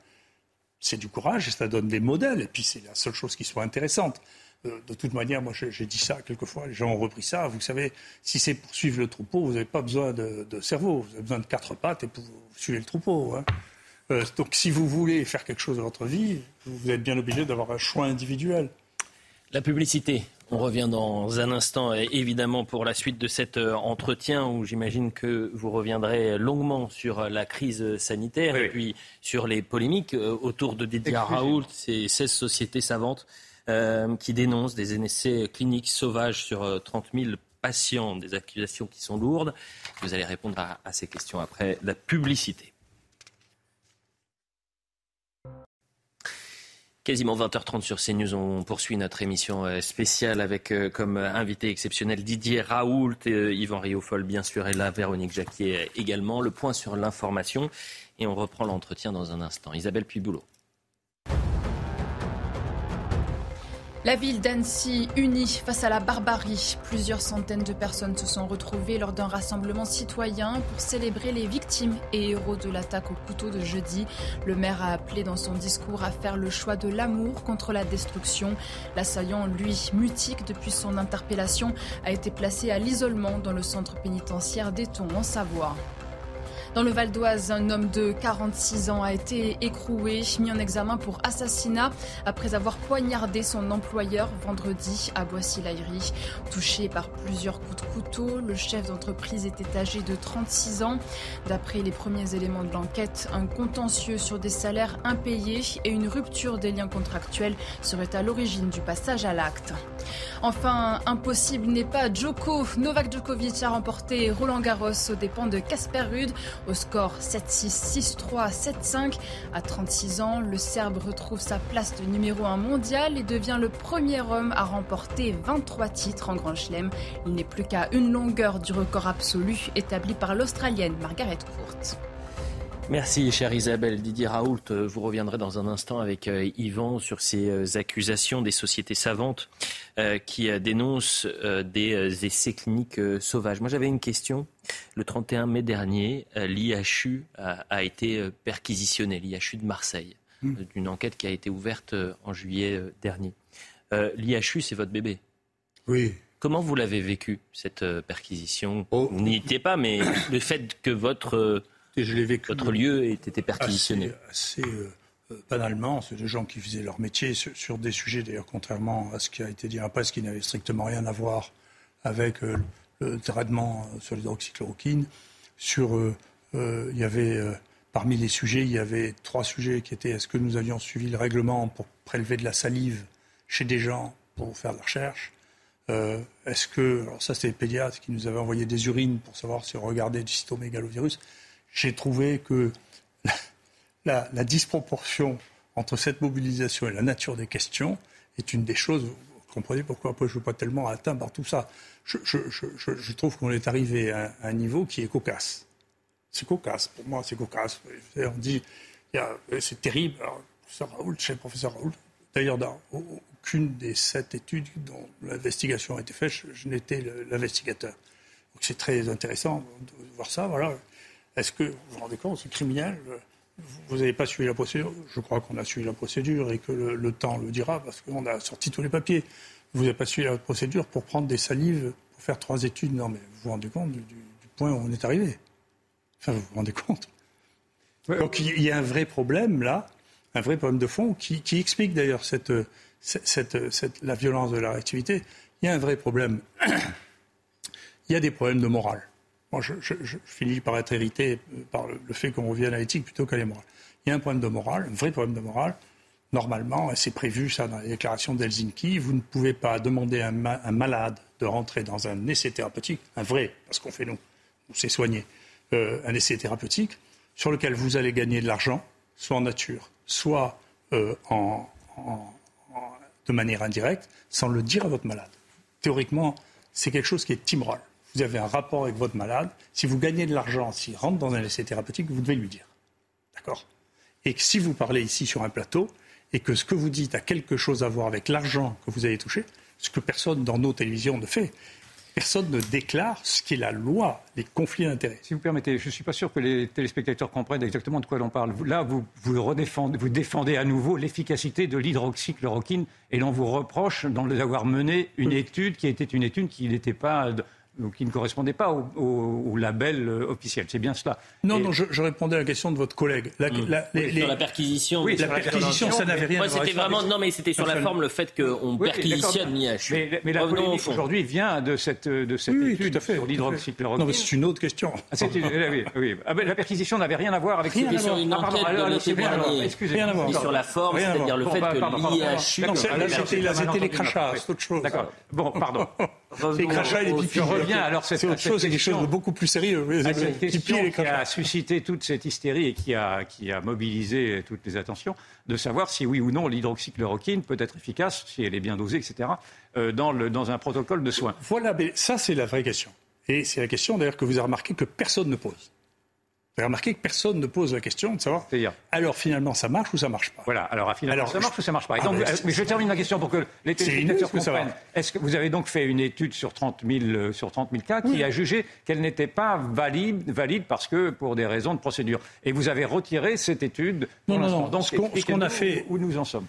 c'est du courage et ça donne des modèles, et puis c'est la seule chose qui soit intéressante. Euh, de toute manière, moi j'ai dit ça quelquefois, les gens ont repris ça. Vous savez, si c'est pour suivre le troupeau, vous n'avez pas besoin de, cerveau, vous avez besoin de quatre pattes et pour suivre le troupeau. Hein. Euh, donc si vous voulez faire quelque chose dans votre vie, vous êtes bien obligé d'avoir un choix individuel. La publicité, on revient dans un instant, évidemment, pour la suite de cet euh, entretien où j'imagine que vous reviendrez longuement sur la crise sanitaire et puis sur les polémiques euh, autour de Didier Raoult, ces 16 sociétés savantes euh, qui dénoncent des essais cliniques sauvages sur 30 000 patients, des accusations qui sont lourdes. Vous allez répondre à ces questions après la publicité. Quasiment 20h30 sur CNews, on poursuit notre émission euh, spéciale avec euh, comme invité exceptionnel Didier Raoult, euh, Yvan Riofol bien sûr et là Véronique Jacquier également. Le point sur l'information et on reprend l'entretien dans un instant. Isabelle Puiboulot. La ville d'Annecy unie face à la barbarie. Plusieurs centaines de personnes se sont retrouvées lors d'un rassemblement citoyen pour célébrer les victimes et héros de l'attaque au couteau de jeudi. Le maire a appelé dans son discours à faire le choix de l'amour contre la destruction. L'assaillant, lui, mutique depuis son interpellation, a été placé à l'isolement dans le centre pénitentiaire d'Eton en Savoie. Dans le Val d'Oise, un homme de 46 ans a été écroué, mis en examen pour assassinat après avoir poignardé son employeur vendredi à Boissy-l'Aillerie. Touché par plusieurs coups de couteau, le chef d'entreprise était âgé de 36 ans. D'après les premiers éléments de l'enquête, un contentieux sur des salaires impayés et une rupture des liens contractuels seraient à l'origine du passage à l'acte. Enfin, impossible n'est pas Djoko. Novak Djokovic a remporté Roland Garros aux dépens de Casper Ruud au score 7-6, 6-3, 7-5. À 36 ans, le Serbe retrouve sa place de numéro 1 mondial et devient le premier homme à remporter 23 titres en Grand Chelem. Il n'est plus qu'à une longueur du record absolu établi par l'Australienne Margaret Court. Merci, chère Isabelle. Didier Raoult, euh, vous reviendrez dans un instant avec euh, Yvan sur ces euh, accusations des sociétés savantes qui dénoncent des essais cliniques sauvages. Moi, j'avais une question. Le 31 mai dernier, l'IHU a, été perquisitionné, l'IHU de Marseille, hmm. d'une enquête qui a été ouverte en juillet dernier. L'IHU, c'est votre bébé. Oui. Comment vous l'avez vécu, cette perquisition? Oh. Vous n'y étiez pas, mais le fait que votre je l'ai vécu. Votre lieu ait été perquisitionné. Assez, euh, euh, banalement, c'est des gens qui faisaient leur métier sur, des sujets, d'ailleurs, contrairement à ce qui a été dit après, ce qui n'avait strictement rien à voir avec euh, le traitement sur l'hydroxychloroquine. Sur, il y avait, parmi les sujets, il y avait trois sujets qui étaient est-ce que nous avions suivi le règlement pour prélever de la salive chez des gens pour faire de la recherche? Est-ce que, alors ça c'était les pédiatres qui nous avaient envoyé des urines pour savoir si on regardait du cytomégalovirus j'ai trouvé que la, disproportion entre cette mobilisation et la nature des questions est une des choses. Vous comprenez pourquoi je ne suis pas tellement atteint par tout ça. Je, trouve qu'on est arrivé à, un niveau qui est cocasse. C'est cocasse, pour moi, c'est cocasse. On dit, c'est terrible. Alors, professeur Raoult, chez professeur Raoult, d'ailleurs, dans aucune des sept études dont l'investigation a été faite, je, n'étais l'investigateur. Donc c'est très intéressant de voir ça. Voilà. Est-ce que vous vous rendez compte, c'est criminel Vous n'avez pas suivi la procédure? Je crois qu'on a suivi la procédure et que le, temps le dira parce qu'on a sorti tous les papiers. Vous n'avez pas suivi la procédure pour prendre des salives pour faire trois études. Non, mais vous vous rendez compte du, point où on est arrivé? Enfin, vous vous rendez compte? Donc il y a un vrai problème là, un vrai problème de fond qui, explique d'ailleurs cette, la violence de la réactivité. Il y a un vrai problème. il y a des problèmes de morale. Moi, je, finis par être irrité par le, fait qu'on revienne à l'éthique plutôt qu'à la morale. Il y a un problème de morale, un vrai problème de morale. Normalement, et c'est prévu ça dans la déclaration d'Helsinki, vous ne pouvez pas demander à un, malade de rentrer dans un essai thérapeutique, un vrai, parce qu'on fait nous, on s'est soigné, euh, un essai thérapeutique sur lequel vous allez gagner de l'argent, soit en nature, soit euh, de manière indirecte, sans le dire à votre malade. Théoriquement, c'est quelque chose qui est immoral vous avez un rapport avec votre malade, si vous gagnez de l'argent, s'il rentre dans un essai thérapeutique, vous devez lui dire. D'accord? Et que si vous parlez ici sur un plateau, et que ce que vous dites a quelque chose à voir avec l'argent que vous avez touché, ce que personne dans nos télévisions ne fait, personne ne déclare ce qui est la loi, les conflits d'intérêts. Si vous permettez, je ne suis pas sûr que les téléspectateurs comprennent exactement de quoi l'on parle. Là, vous, vous, vous défendez à nouveau l'efficacité de l'hydroxychloroquine et l'on vous reproche d'avoir mené une étude qui était une étude qui n'était pas donc qui ne correspondait pas au, label euh, officiel. C'est bien cela. Non, non, je, répondais à la question de votre collègue. La, sur la perquisition. Oui, la perquisition, ça n'avait rien à voir. C'était vraiment non, mais c'était sur la forme le fait qu'on perquisitionne l'IH. Mais, mais la polémique aujourd'hui vient de cette de cette étude sur l'hydroxychloroquine. Non, mais c'est une autre question. Ah, oui, oui. Ah, la perquisition n'avait rien à voir avec. C'était sur une enquête de l'été dernier. Excusez-moi. Sur la forme, c'est-à-dire le fait que l'IHU. C'était les crachats, c'est autre chose. D'accord. Bon, pardon. Les crachats et les pipis alors c'est autre chose, c'est quelque chose de beaucoup plus sérieux. cette question qui a suscité toute cette hystérie et qui a, qui a mobilisé toutes les attentions, de savoir si oui ou non l'hydroxychloroquine peut être efficace, si elle est bien dosée, etc., euh, dans, le, dans un protocole de soins. Voilà, mais ça c'est la vraie question. Et c'est la question d'ailleurs que vous avez remarqué que personne ne pose. Avez remarqué que personne ne pose la question de savoir. Alors finalement, ça marche ou ça marche pas Voilà. Alors finalement, ça marche ou ça marche pas. Ah, donc, euh, mais je termine la question pour que les téléspectateurs comprennent. Est-ce que vous avez donc fait une étude sur 30 000 euh, sur 30 000 cas qui a jugé qu'elle n'était pas valide, valide parce que pour des raisons de procédure? Et vous avez retiré cette étude. non, non, non. Donc, ce qu'on a fait, où nous en sommes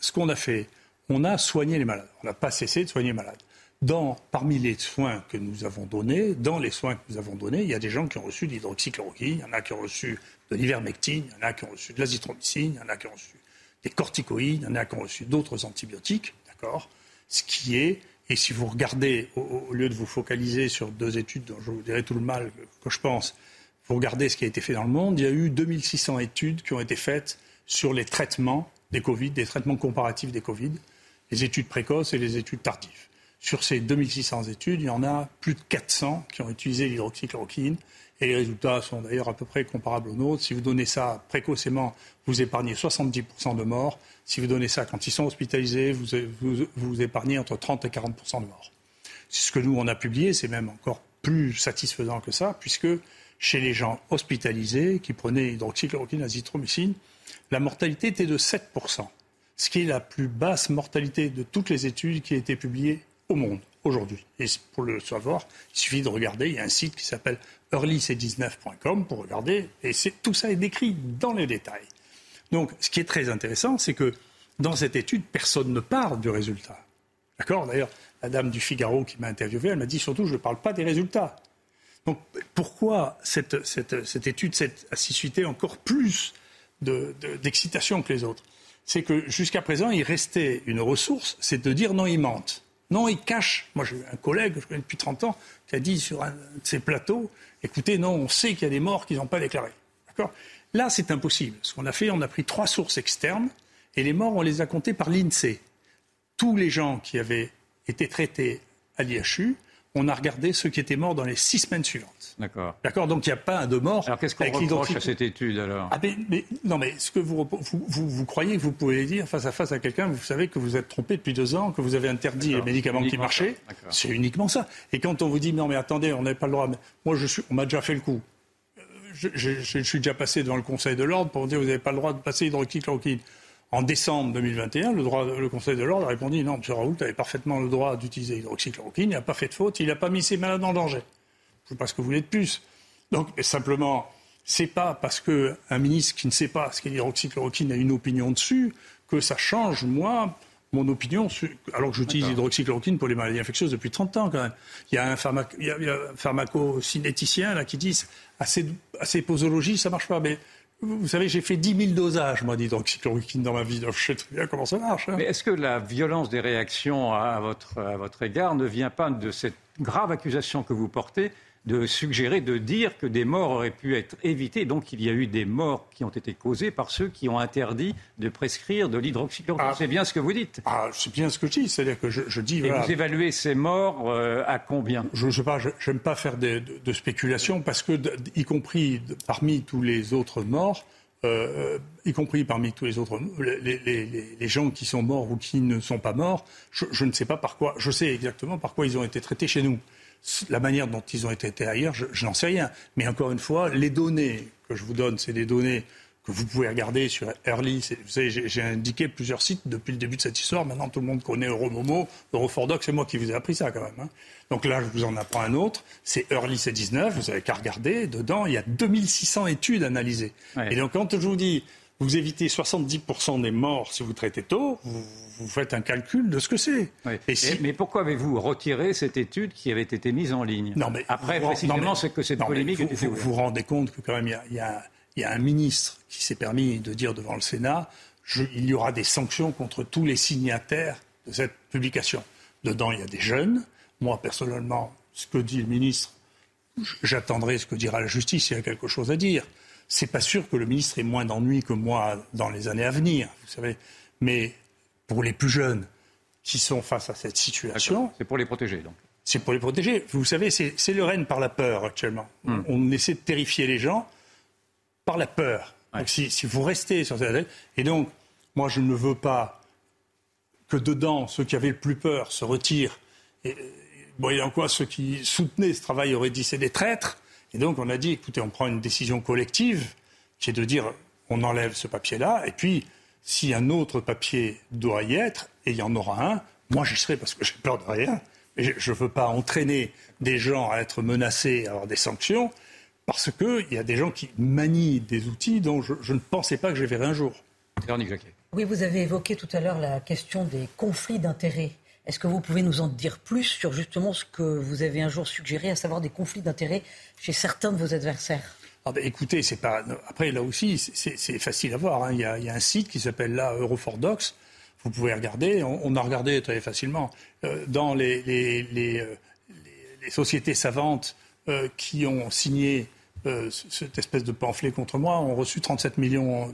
Ce qu'on a fait, on a soigné les malades. On n'a pas cessé de soigner les malades dans, parmi les soins que nous avons donnés, dans les soins que nous avons donnés, il y a des gens qui ont reçu de l'hydroxychloroquine, il y en a qui ont reçu de l'ivermectine, il y en a qui ont reçu de l'azithromycine, il y en a qui ont reçu des corticoïdes, il y en a qui ont reçu d'autres antibiotiques, d'accord? Ce qui est, et si vous regardez, au, lieu de vous focaliser sur deux études dont je vous dirai tout le mal que je pense, vous regardez ce qui a été fait dans le monde, il y a eu 2600 études qui ont été faites sur les traitements des Covid, des traitements comparatifs des Covid, les études précoces et les études tardives. Sur ces 2600 études, il y en a plus de 400 qui ont utilisé l'hydroxychloroquine. Et les résultats sont d'ailleurs à peu près comparables aux nôtres. Si vous donnez ça précocement, vous épargnez 70% de morts. Si vous donnez ça quand ils sont hospitalisés, vous, vous, épargnez entre 30 et 40% de morts. Ce que nous, on a publié. C'est même encore plus satisfaisant que ça, puisque chez les gens hospitalisés qui prenaient hydroxychloroquine, azithromycine, la mortalité était de 7%, ce qui est la plus basse mortalité de toutes les études qui ont été publiées au monde aujourd'hui. Et pour le savoir, il suffit de regarder. Il y a un site qui s'appelle earlyc19.com pour regarder. Et tout ça est décrit dans les détails. Donc, ce qui est très intéressant, c'est que dans cette étude, personne ne parle du résultat. D'accord? D'ailleurs, la dame du Figaro qui m'a interviewé, elle m'a dit surtout, je ne parle pas des résultats. Donc, pourquoi cette, cette, étude a suscité encore plus d'excitation que les autres? C'est que jusqu'à présent, il restait une ressource, c'est de dire non, ils mentent. Non, il cache. Moi, j'ai un collègue que je connais depuis 30 ans qui a dit sur un de ses plateaux écoutez, non, on sait qu'il y a des morts qu'ils n'ont pas déclarés. D'accord? Là, c'est impossible. Ce qu'on a fait, on a pris trois sources externes et les morts, on les a comptés par l'INSEE. Tous les gens qui avaient été traités à l'IHU on a regardé ceux qui étaient morts dans les six semaines suivantes. D'accord. D'accord Donc il n'y a pas de mort. Alors qu'est-ce qu'on reproche à cette étude alors ah, mais, Non mais ce que vous, vous, croyez que vous pouvez dire face à face à quelqu'un, vous savez que vous êtes trompé depuis deux ans, que vous avez interdit les médicaments qui marchaient. C'est uniquement ça. Et quand on vous dit non mais attendez, on n'avait pas le droit. Moi je suis, on m'a déjà fait le coup. Euh, je, suis déjà passé devant le Conseil de l'ordre pour dire vous n'avez pas le droit de passer hydroxychloroquine. En décembre 2021, le, Conseil de l'ordre a répondu non, M. Raoult avait parfaitement le droit d'utiliser l'hydroxychloroquine, il n'a pas fait de faute, il n'a pas mis ses malades en danger. Je ne sais pas ce que vous voulez de plus. Donc, simplement, c'est pas parce qu'un ministre qui ne sait pas ce qu'est l'hydroxychloroquine a une opinion dessus que ça change, moi, mon opinion, alors que j'utilise l'hydroxychloroquine pour les maladies infectieuses depuis 30 ans quand même. Il y a un, pharmacocinéticien là, qui dit à ces, à ces posologies, ça marche pas. Mais vous savez, j'ai fait 10 000 dosages, moi, d'hydroxychloroquine dans ma vie. Donc je sais très bien comment ça marche. Hein. Mais est-ce que la violence des réactions à votre égard ne vient pas de cette grave accusation que vous portez de suggérer, de dire que des morts auraient pu être évitées. Donc il y a eu des morts qui ont été causées par ceux qui ont interdit de prescrire de l'hydroxychloroquine. Ah. c'est bien ce que vous dites. Ah, c'est bien ce que je dis. C'est-à-dire que je, dis. Et vous évaluez ces morts euh, à combien? Je n'aime pas, pas faire de, de, spéculation parce que, y compris parmi tous les autres morts, euh, y compris parmi tous les autres, les, les, les, gens qui sont morts ou qui ne sont pas morts, je, je, ne sais pas par quoi, je sais exactement par quoi ils ont été traités chez nous. La manière dont ils ont été traités ailleurs, je, n'en sais rien. Mais encore une fois, les données que je vous donne, c'est des données que vous pouvez regarder sur Early. Vous savez, j'ai indiqué plusieurs sites depuis le début de cette histoire. Maintenant, tout le monde connaît Euromomo, Eurofordoc. C'est moi qui vous ai appris ça quand même. Hein. Donc là, je vous en apprends un autre. C'est Early C19. Vous n'avez qu'à regarder. Dedans, il y a 2600 études analysées. Et donc, quand je vous dis vous évitez 70% des morts si vous traitez tôt, vous, faites un calcul de ce que c'est. Mais pourquoi avez-vous retiré cette étude qui avait été mise en ligne? Non, mais Après, précisément, c'est que cette polémique... Vous vous, vous, rendez compte que quand même, il y a, un ministre qui s'est permis de dire devant le Sénat, il y aura des sanctions contre tous les signataires de cette publication. Dedans, il y a des jeunes. Moi, personnellement, ce que dit le ministre, j'attendrai ce que dira la justice s'il y a quelque chose à dire c'est pas sûr que le ministre ait moins d'ennuis que moi dans les années à venir, vous savez. Mais pour les plus jeunes qui sont face à cette situation. C'est pour les protéger, donc. C'est pour les protéger. Vous savez, c'est le règne par la peur actuellement. Hmm. On essaie de terrifier les gens par la peur. Si, vous restez sur cette. Et donc, moi, je ne veux pas que dedans, ceux qui avaient le plus peur se retirent. Et, bon, y a quoi Ceux qui soutenaient ce travail auraient dit c'est des traîtres. Et donc on a dit, écoutez, on prend une décision collective qui est de dire, on enlève ce papier-là, et puis si un autre papier doit y être, et il y en aura un, moi j'y serai parce que j'ai peur de rien. Et je ne veux pas entraîner des gens à être menacés, à avoir des sanctions, parce qu'il y a des gens qui manient des outils dont je, ne pensais pas que je verrais un jour. Oui, vous avez évoqué tout à l'heure la question des conflits d'intérêts. Est-ce que vous pouvez nous en dire plus sur justement ce que vous avez un jour suggéré, à savoir des conflits d'intérêts chez certains de vos adversaires? Ah ben, écoutez, c'est pas. Après, là aussi, c'est facile à voir. Hein. Il, y a, un site qui s'appelle là Eurofordox. Vous pouvez regarder. On, a regardé très facilement euh, dans les, les, les, euh, sociétés savantes euh, qui ont signé cette espèce de pamphlet contre moi ont reçu 37 millions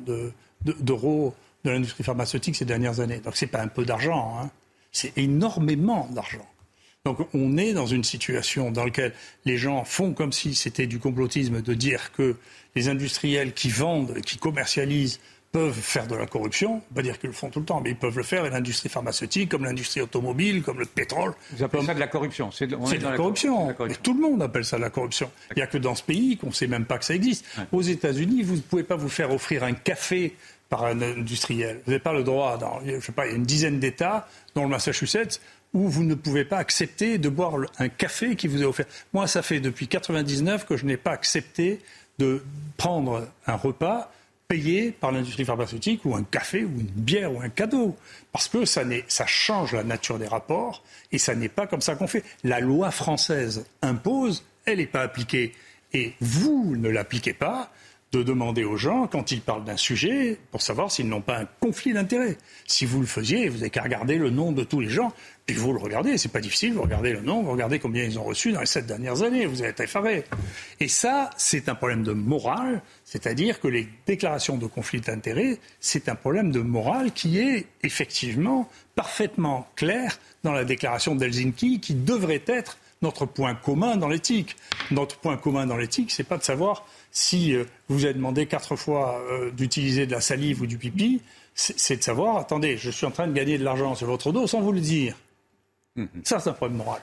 d'euros de, de l'industrie pharmaceutique ces dernières années. Donc c'est pas un peu d'argent. Hein. C'est énormément d'argent. Donc on est dans une situation dans laquelle les gens font comme si c'était du complotisme de dire que les industriels qui vendent, qui commercialisent, peuvent faire de la corruption, pas dire qu'ils le font tout le temps, mais ils peuvent le faire, et l'industrie pharmaceutique, comme l'industrie automobile, comme le pétrole. Vous appelez ça de la corruption C'est de, la, corruption. tout le monde appelle ça de la corruption. Il n'y a que dans ce pays qu'on ne sait même pas que ça existe. Aux États-Unis, vous ne pouvez pas vous faire offrir un café par un industriel. Vous n'avez pas le droit, dans, je sais pas, il y a une dizaine d'États, dont le Massachusetts, où vous ne pouvez pas accepter de boire un café qui vous est offert. Moi, ça fait depuis 99 que je n'ai pas accepté de prendre un repas payé par l'industrie pharmaceutique ou un café ou une bière ou un cadeau. Parce que ça, change la nature des rapports et ça n'est pas comme ça qu'on fait. La loi française impose, elle n'est pas appliquée. Et vous ne l'appliquez pas de demander aux gens, quand ils parlent d'un sujet, pour savoir s'ils n'ont pas un conflit d'intérêts. Si vous le faisiez, vous n'avez qu'à regarder le nom de tous les gens, puis vous le regardez, c'est pas difficile, vous regardez le nom, vous regardez combien ils ont reçu dans les sept dernières années, vous être effaré. Et ça, c'est un problème de morale, c'est-à-dire que les déclarations de conflit d'intérêts, c'est un problème de morale qui est effectivement parfaitement clair dans la déclaration d'Helsinki, qui devrait être notre point commun dans l'éthique. Notre point commun dans l'éthique, c'est pas de savoir si euh, vous avez demandé quatre fois euh, d'utiliser de la salive ou du pipi, c'est de savoir, attendez, je suis en train de gagner de l'argent sur votre dos sans vous le dire. Mhm. Ça, c'est un problème moral.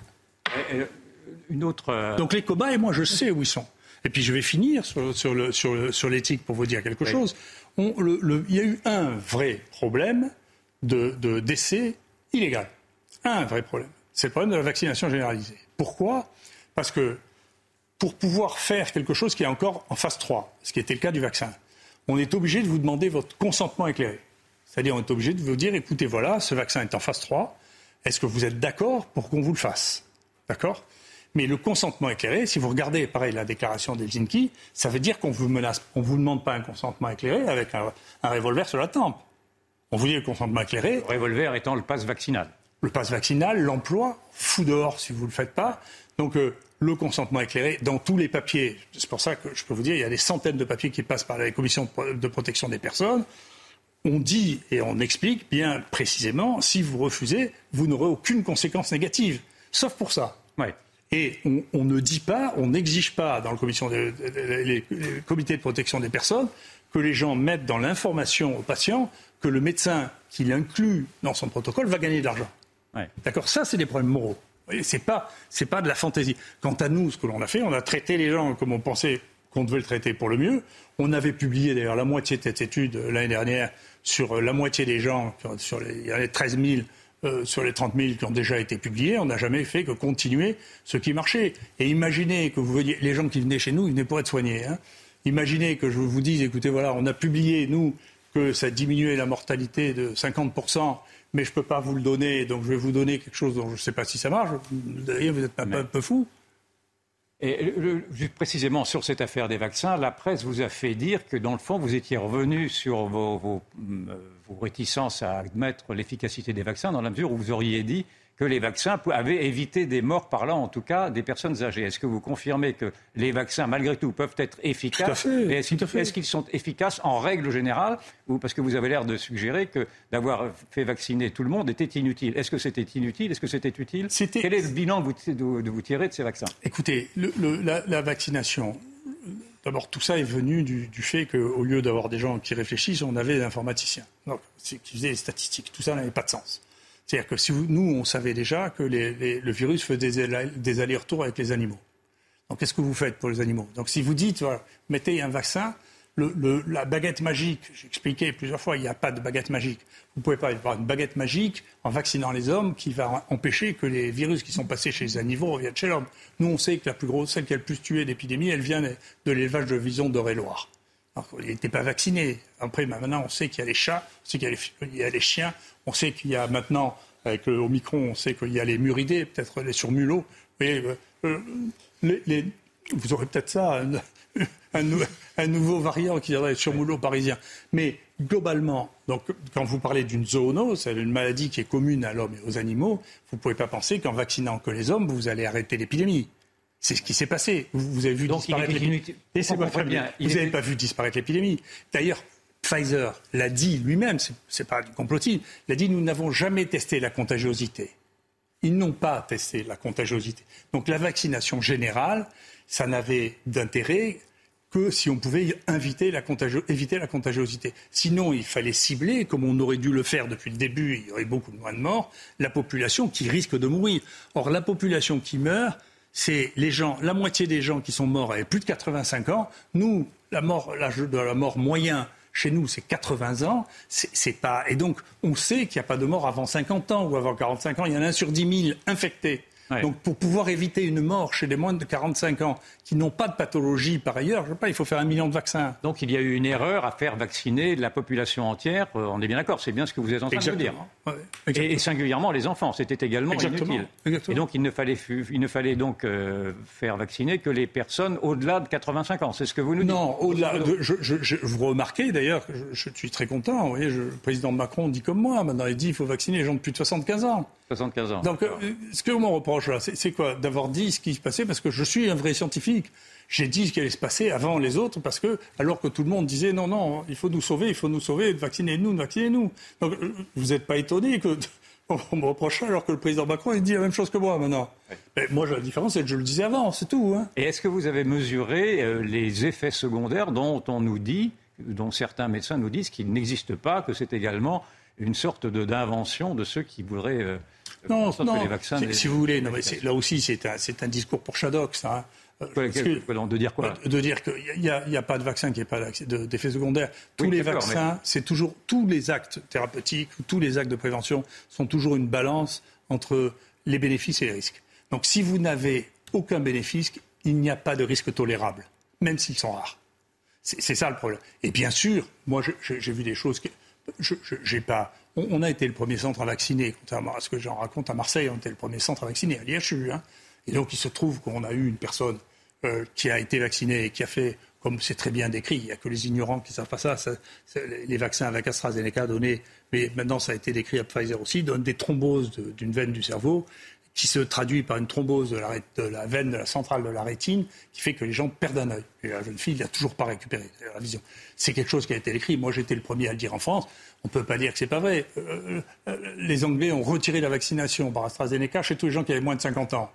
une autre. Euh, Donc les cobayes, moi, je sais où ils sont. Et puis je vais finir sur, l'éthique pour vous dire quelque chose. il y a eu un vrai problème de, de décès illégal. Un vrai problème. C'est le problème de la vaccination généralisée. Pourquoi? Parce que pour pouvoir faire quelque chose qui est encore en phase 3, ce qui était le cas du vaccin, on est obligé de vous demander votre consentement éclairé. C'est-à-dire, on est obligé de vous dire, écoutez, voilà, ce vaccin est en phase 3, est-ce que vous êtes d'accord pour qu'on vous le fasse? D'accord? Mais le consentement éclairé, si vous regardez, pareil, la déclaration d'Helsinki, ça veut dire qu'on vous menace, on vous demande pas un consentement éclairé avec un, un revolver sur la tempe. On vous dit le consentement éclairé. Le revolver étant le passe vaccinal. Le passe vaccinal, l'emploi, fou dehors si vous ne le faites pas. Donc, euh, le consentement éclairé dans tous les papiers. C'est pour ça que je peux vous dire, il y a des centaines de papiers qui passent par la commission de protection des personnes. On dit et on explique bien précisément, si vous refusez, vous n'aurez aucune conséquence négative, sauf pour ça. Et on, ne dit pas, on n'exige pas dans le commission de, les, comités de protection des personnes que les gens mettent dans l'information aux patients que le médecin qui l'inclut dans son protocole va gagner de l'argent. D'accord? Ça, c'est des problèmes moraux. C'est pas, c'est pas de la fantaisie. Quant à nous, ce que l'on a fait, on a traité les gens comme on pensait qu'on devait le traiter pour le mieux. On avait publié d'ailleurs la moitié de cette étude euh, l'année dernière sur euh, la moitié des gens, sur les, il y a les 13 000 euh, sur les 30 000 qui ont déjà été publiés, on n'a jamais fait que continuer ce qui marchait. Et imaginez que vous veniez, les gens qui venaient chez nous, ils venaient pour être soignés. Hein. Imaginez que je vous dise, écoutez, voilà, on a publié, nous, que ça diminuait la mortalité de 50 mais je ne peux pas vous le donner, donc je vais vous donner quelque chose dont je ne sais pas si ça marche. D'ailleurs, vous êtes un, un peu fou. Et précisément sur cette affaire des vaccins, la presse vous a fait dire que dans le fond, vous étiez revenu sur vos, vos euh, réticences à admettre l'efficacité des vaccins, dans la mesure où vous auriez dit que les vaccins avaient évité des morts, par là en tout cas des personnes âgées. Est-ce que vous confirmez que les vaccins, malgré tout, peuvent être efficaces Est-ce qu'ils sont efficaces en règle générale ou parce que vous avez l'air de suggérer que d'avoir fait vacciner tout le monde était inutile Est-ce que c'était inutile? Est-ce que c'était utile? Quel est le bilan que vous, de, vous tirer de ces vaccins? Écoutez, la, vaccination, D'abord, tout ça est venu du, du fait qu'au lieu d'avoir des gens qui réfléchissent, on avait des informaticiens qui faisaient les statistiques. Tout ça n'avait pas de sens. C'est-à-dire que si nous, on savait déjà que le virus faisait des, allers-retours avec les animaux. Donc qu'est-ce que vous faites pour les animaux? Donc si vous dites, mettez un vaccin, la baguette magique, j'ai expliqué plusieurs fois, il n'y a pas de baguette magique. Vous ne pouvez pas avoir une baguette magique en vaccinant les hommes qui va empêcher que les virus qui sont passés chez les animaux reviennent chez l'homme. Nous, on sait que la plus grosse, celle qui a le plus tué d'épidémie, elle vient de l'élevage de vison d'Eure-et-Loire. Il n'était pas vacciné. Après, maintenant, on sait qu'il y a les chats, on sait qu'il y, a les chiens, on sait qu'il y a maintenant, avec le Omicron, on sait qu'il y a les muridés, peut-être les surmulots. Euh, euh, vous aurez peut-être ça, un, nouveau variant qui viendrait sur moulot parisien. Mais globalement, quand vous parlez d'une zoonose, c'est une maladie qui est commune à l'homme et aux animaux, vous ne pouvez pas penser qu'en vaccinant que les hommes, vous allez arrêter l'épidémie. C'est ce qui s'est passé. Vous, avez vu disparaître l'épidémie. Vous n'avez pas vu disparaître l'épidémie. D'ailleurs, Pfizer l'a dit lui-même, c'est pas du complotisme, il a dit nous n'avons jamais testé la contagiosité. Ils n'ont pas testé la contagiosité. Donc la vaccination générale, ça n'avait d'intérêt que si on pouvait éviter la contagiosité. Sinon, il fallait cibler, comme on aurait dû le faire depuis le début, il y aurait beaucoup moins de morts, la population qui risque de mourir. Or, la population qui meurt, c'est les gens, la moitié des gens qui sont morts avaient plus de 85 ans. Nous, l'âge de la mort moyen chez nous, c'est 80 ans. C'est pas... Et donc, on sait qu'il n'y a pas de mort avant 50 ans ou avant 45 ans. Il y en a un sur 10 000 infectés. Donc pour pouvoir éviter une mort chez les moins de 45 ans qui n'ont pas de pathologie par ailleurs, je sais pas, il faut faire un million de vaccins. Donc il y a eu une erreur à faire vacciner la population entière. Euh, on est bien d'accord, c'est bien ce que vous êtes en train de dire. et, singulièrement les enfants, c'était également inutile. Et donc il ne fallait, il ne fallait donc euh, faire vacciner que les personnes au-delà de 85 ans. C'est ce que vous nous dites. Non, au-delà. je, vous remarquez d'ailleurs, je, suis très content. Vous voyez, le président Macron dit comme moi. Maintenant, il dit qu'il faut vacciner les gens de plus de 75 ans. 75 ans. Donc, euh, ce que me reproche là, c'est quoi D'avoir dit ce qui se passait? Parce que je suis un vrai scientifique. J'ai dit ce qui allait se passer avant les autres parce que, alors que tout le monde disait non, non, il faut nous sauver, il faut nous sauver, vaccinez-nous, vaccinez-nous. Donc, euh, vous n'êtes pas étonné que on me reproche alors que le président Macron il dit la même chose que moi maintenant. Mais moi, la différence, c'est que je le disais avant, c'est tout. Hein. Et est-ce que vous avez mesuré euh, les effets secondaires dont on nous dit, dont certains médecins nous disent qu'ils n'existent pas, que c'est également une sorte d'invention de, ceux qui voudraient non, non. Si vous voulez, là aussi, c'est un, discours pour Shadok, ça. Hein. de dire quoi De dire qu'il n'y a, pas de vaccin qui n'ait pas d'effet secondaire. Tous les vaccins, c'est toujours tous les actes thérapeutiques, tous les actes de prévention sont toujours une balance entre les bénéfices et les risques. Donc, si vous n'avez aucun bénéfice, il n'y a pas de risque tolérable, même s'ils sont rares. C'est ça le problème. Et bien sûr, moi, j'ai vu des choses que je n'ai pas on, a été le premier centre à vacciner, contrairement à ce que j'en raconte à Marseille, on était le premier centre à vacciner à l'IHU. Hein. Et donc il se trouve qu'on a eu une personne euh, qui a été vaccinée et qui a fait, comme c'est très bien décrit, il n'y a que les ignorants qui ne savent pas ça, les vaccins avec AstraZeneca donnés, mais maintenant ça a été décrit à Pfizer aussi, donnent des thromboses d'une veine du cerveau qui se traduit par une thrombose de la, veine de la centrale de la rétine, qui fait que les gens perdent un œil. Et la jeune fille n'a toujours pas récupéré la vision. C'est quelque chose qui a été écrit. Moi, j'étais le premier à le dire en France. On ne peut pas dire que ce n'est pas vrai. Euh, euh, les Anglais ont retiré la vaccination par AstraZeneca chez tous les gens qui avaient moins de 50 ans.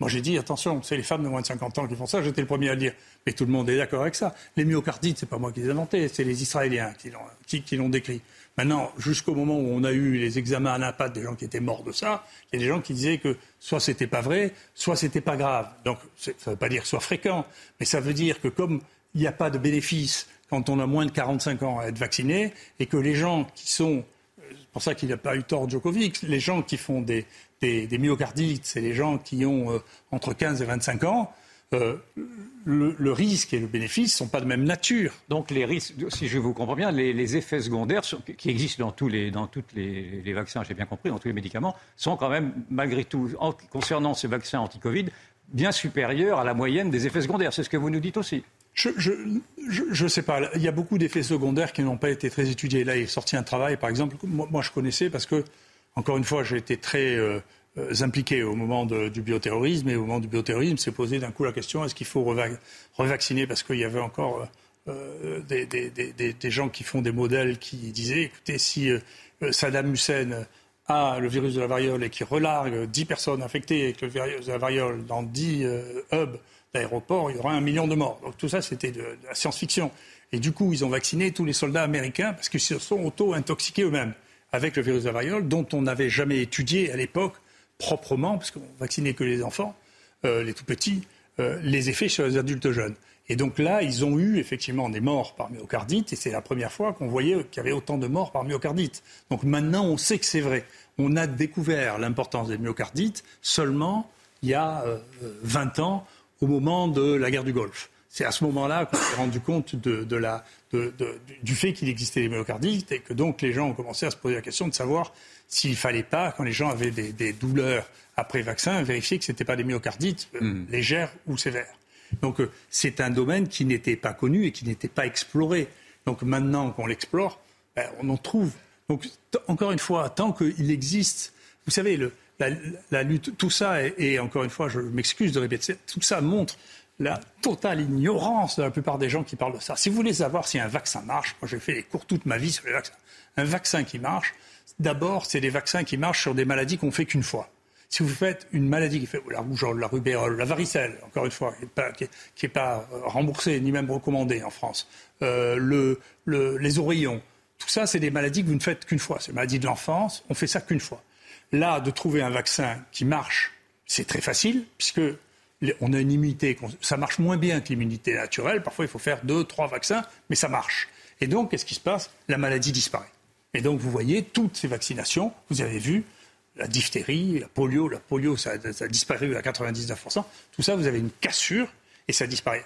Moi, j'ai dit, attention, c'est les femmes de moins de 50 ans qui font ça. J'étais le premier à le dire. Mais tout le monde est d'accord avec ça. Les myocardites, c'est pas moi qui les ai inventés, c'est les Israéliens qui l'ont décrit. Maintenant, jusqu'au moment où on a eu les examens à l'impact des gens qui étaient morts de ça, il y a des gens qui disaient que soit c'était pas vrai, soit c'était pas grave. Donc, ça ne veut pas dire soit fréquent, mais ça veut dire que comme il n'y a pas de bénéfice quand on a moins de 45 ans à être vacciné, et que les gens qui sont, c'est pour ça qu'il n'a pas eu tort Djokovic, les gens qui font des, myocardites, c'est les gens qui ont euh, entre 15 et 25 ans, euh, le, risque et le bénéfice ne sont pas de même nature. Donc les risques, si je vous comprends bien, les, effets secondaires qui existent dans tous les, dans toutes les, vaccins, j'ai bien compris, dans tous les médicaments, sont quand même malgré tout, concernant ces vaccins anti-Covid, bien supérieurs à la moyenne des effets secondaires. C'est ce que vous nous dites aussi. Je ne sais pas. Il y a beaucoup d'effets secondaires qui n'ont pas été très étudiés. Là, il est sorti un travail, par exemple, moi, je connaissais parce que, encore une fois, j'ai été très euh, impliqués au moment du bioterrorisme. Et au moment du bioterrorisme, s'est posé d'un coup la question est-ce qu'il faut revacciner Parce qu'il y avait encore euh, des, gens qui font des modèles qui disaient écoutez, si euh, Saddam Hussein a le virus de la variole et qui relargue 10 personnes infectées avec le virus de la variole dans 10 hubs d'aéroports, il y aura un million de morts. Donc tout ça, c'était de la science-fiction. Et du coup, ils ont vacciné tous les soldats américains parce qu'ils se sont auto-intoxiqués eux-mêmes avec le virus de la variole, dont on n'avait jamais étudié à l'époque proprement, parce qu'on vaccinait que les enfants, euh, les tout petits, les effets sur les adultes jeunes. Et donc là, ils ont eu effectivement des morts par myocardite, et c'est la première fois qu'on voyait qu'il y avait autant de morts par myocardite. Donc maintenant, on sait que c'est vrai. On a découvert l'importance des myocardites seulement il y a 20 ans, au moment de la guerre du Golfe. C'est à ce moment-là qu'on s'est rendu compte du fait qu'il existait des myocardites et que donc les gens ont commencé à se poser la question de savoir s'il ne fallait pas, quand les gens avaient des, douleurs après vaccin, vérifier que ce n'était pas des myocardites euh, hmm. légères ou sévères. Donc euh, c'est un domaine qui n'était pas connu et qui n'était pas exploré. Donc maintenant qu'on l'explore, ben, on en trouve. Donc encore une fois, tant qu'il existe, vous savez, le, la, lutte, tout ça, et, encore une fois, je m'excuse de répéter, tout ça montre la totale ignorance de la plupart des gens qui parlent de ça. Si vous voulez savoir si un vaccin marche, moi j'ai fait des cours toute ma vie sur les vaccins. Un vaccin qui marche, d'abord, c'est des vaccins qui marchent sur des maladies qu'on fait qu'une fois. Si vous faites une maladie qui fait la rougeole, la rubéole, la varicelle, encore une fois, qui n'est pas, euh, remboursée ni même recommandée en France, euh, le, les oreillons, tout ça, c'est des maladies que vous ne faites qu'une fois. C'est des maladies de l'enfance, on fait ça qu'une fois. Là, de trouver un vaccin qui marche, c'est très facile, puisque on a une immunité, ça marche moins bien que l'immunité naturelle. Parfois, il faut faire deux, trois vaccins, mais ça marche. Et donc, qu'est-ce qui se passe? La maladie disparaît. Et donc, vous voyez, toutes ces vaccinations, vous avez vu, la diphtérie, la polio, la polio, ça, a disparu à 99%. Tout ça, vous avez une cassure et ça disparaît.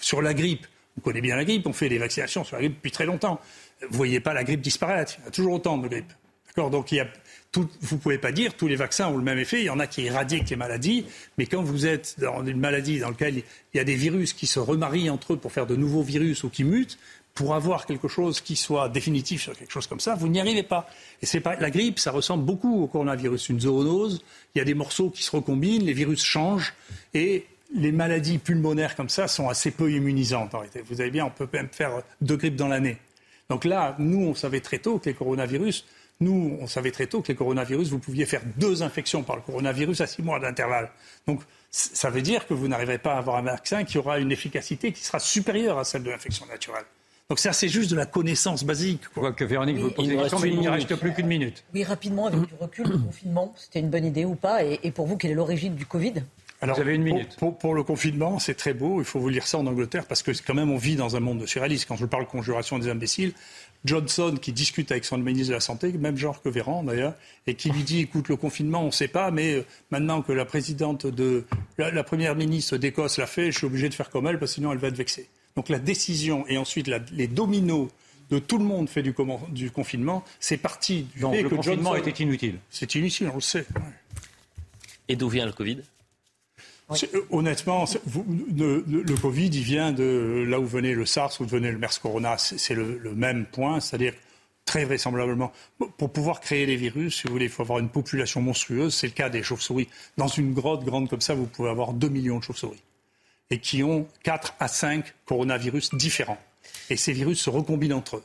Sur la grippe, on connaît bien la grippe, on fait des vaccinations sur la grippe depuis très longtemps. Vous voyez pas la grippe disparaître. Il y a toujours autant de grippe. D'accord? Donc, il y a vous ne pouvez pas dire tous les vaccins ont le même effet. Il y en a qui éradiquent les maladies, mais quand vous êtes dans une maladie dans laquelle il y a des virus qui se remarient entre eux pour faire de nouveaux virus ou qui mutent, pour avoir quelque chose qui soit définitif sur quelque chose comme ça, vous n'y arrivez pas. Et c'est pas la grippe, ça ressemble beaucoup au coronavirus, une zoonose. Il y a des morceaux qui se recombinent, les virus changent et les maladies pulmonaires comme ça sont assez peu immunisantes en. Vous avez bien, on peut même faire deux grippes dans l'année. Donc là, nous, on savait très tôt que les coronavirus nous, on savait très tôt que les coronavirus, vous pouviez faire deux infections par le coronavirus à six mois d'intervalle. Donc, ça veut dire que vous n'arriverez pas à avoir un vaccin qui aura une efficacité qui sera supérieure à celle de l'infection naturelle. Donc ça, c'est juste de la connaissance basique. Quoi. que Véronique vous pose des questions, mais il ne reste plus qu'une minute. Oui, rapidement, avec du recul, le confinement, c'était une bonne idée ou pas? Et pour vous, quelle est l'origine du Covid? Alors, Vous avez une minute. Pour, le confinement, c'est très beau. Il faut vous lire ça en Angleterre parce que quand même on vit dans un monde de surréalisme. Quand je parle conjuration des imbéciles, Johnson qui discute avec son ministre de la Santé, même genre que Véran d'ailleurs, et qui lui dit écoute, le confinement, on ne sait pas, mais euh, maintenant que la présidente de. La, première ministre d'Écosse l'a fait, je suis obligé de faire comme elle parce que sinon elle va être vexée. Donc la décision et ensuite les dominos de tout le monde fait du, du confinement, c'est parti du fait le confinement était inutile. C'est inutile, on le sait. Et d'où vient le Covid? Euh, honnêtement, le, Covid, il vient de là où venait le SARS, où venait le MERS Corona. C'est le, même point, c'est-à-dire très vraisemblablement, pour pouvoir créer les virus, si vous voulez, il faut avoir une population monstrueuse. C'est le cas des chauves-souris. Dans une grotte grande comme ça, vous pouvez avoir 2 millions de chauves-souris et qui ont 4 à 5 coronavirus différents. Et ces virus se recombinent entre eux.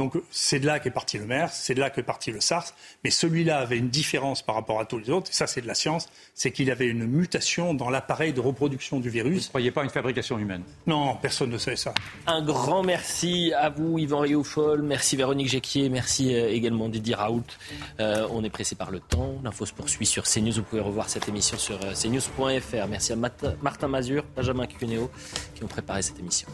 Donc c'est de là qu'est parti le MERS, c'est de là qu'est parti le SARS, mais celui-là avait une différence par rapport à tous les autres, et ça c'est de la science, c'est qu'il avait une mutation dans l'appareil de reproduction du virus. Vous ne croyez pas à une fabrication humaine? Non, personne ne sait ça. Un grand merci à vous Yvan Rioufol, merci Véronique Jacquier, merci euh, également Didier Raoult. Euh, on est pressé par le temps, l'info se poursuit sur CNews, vous pouvez revoir cette émission sur euh, cnews.fr. Merci à Martin Mazur, Benjamin Cuneo qui ont préparé cette émission.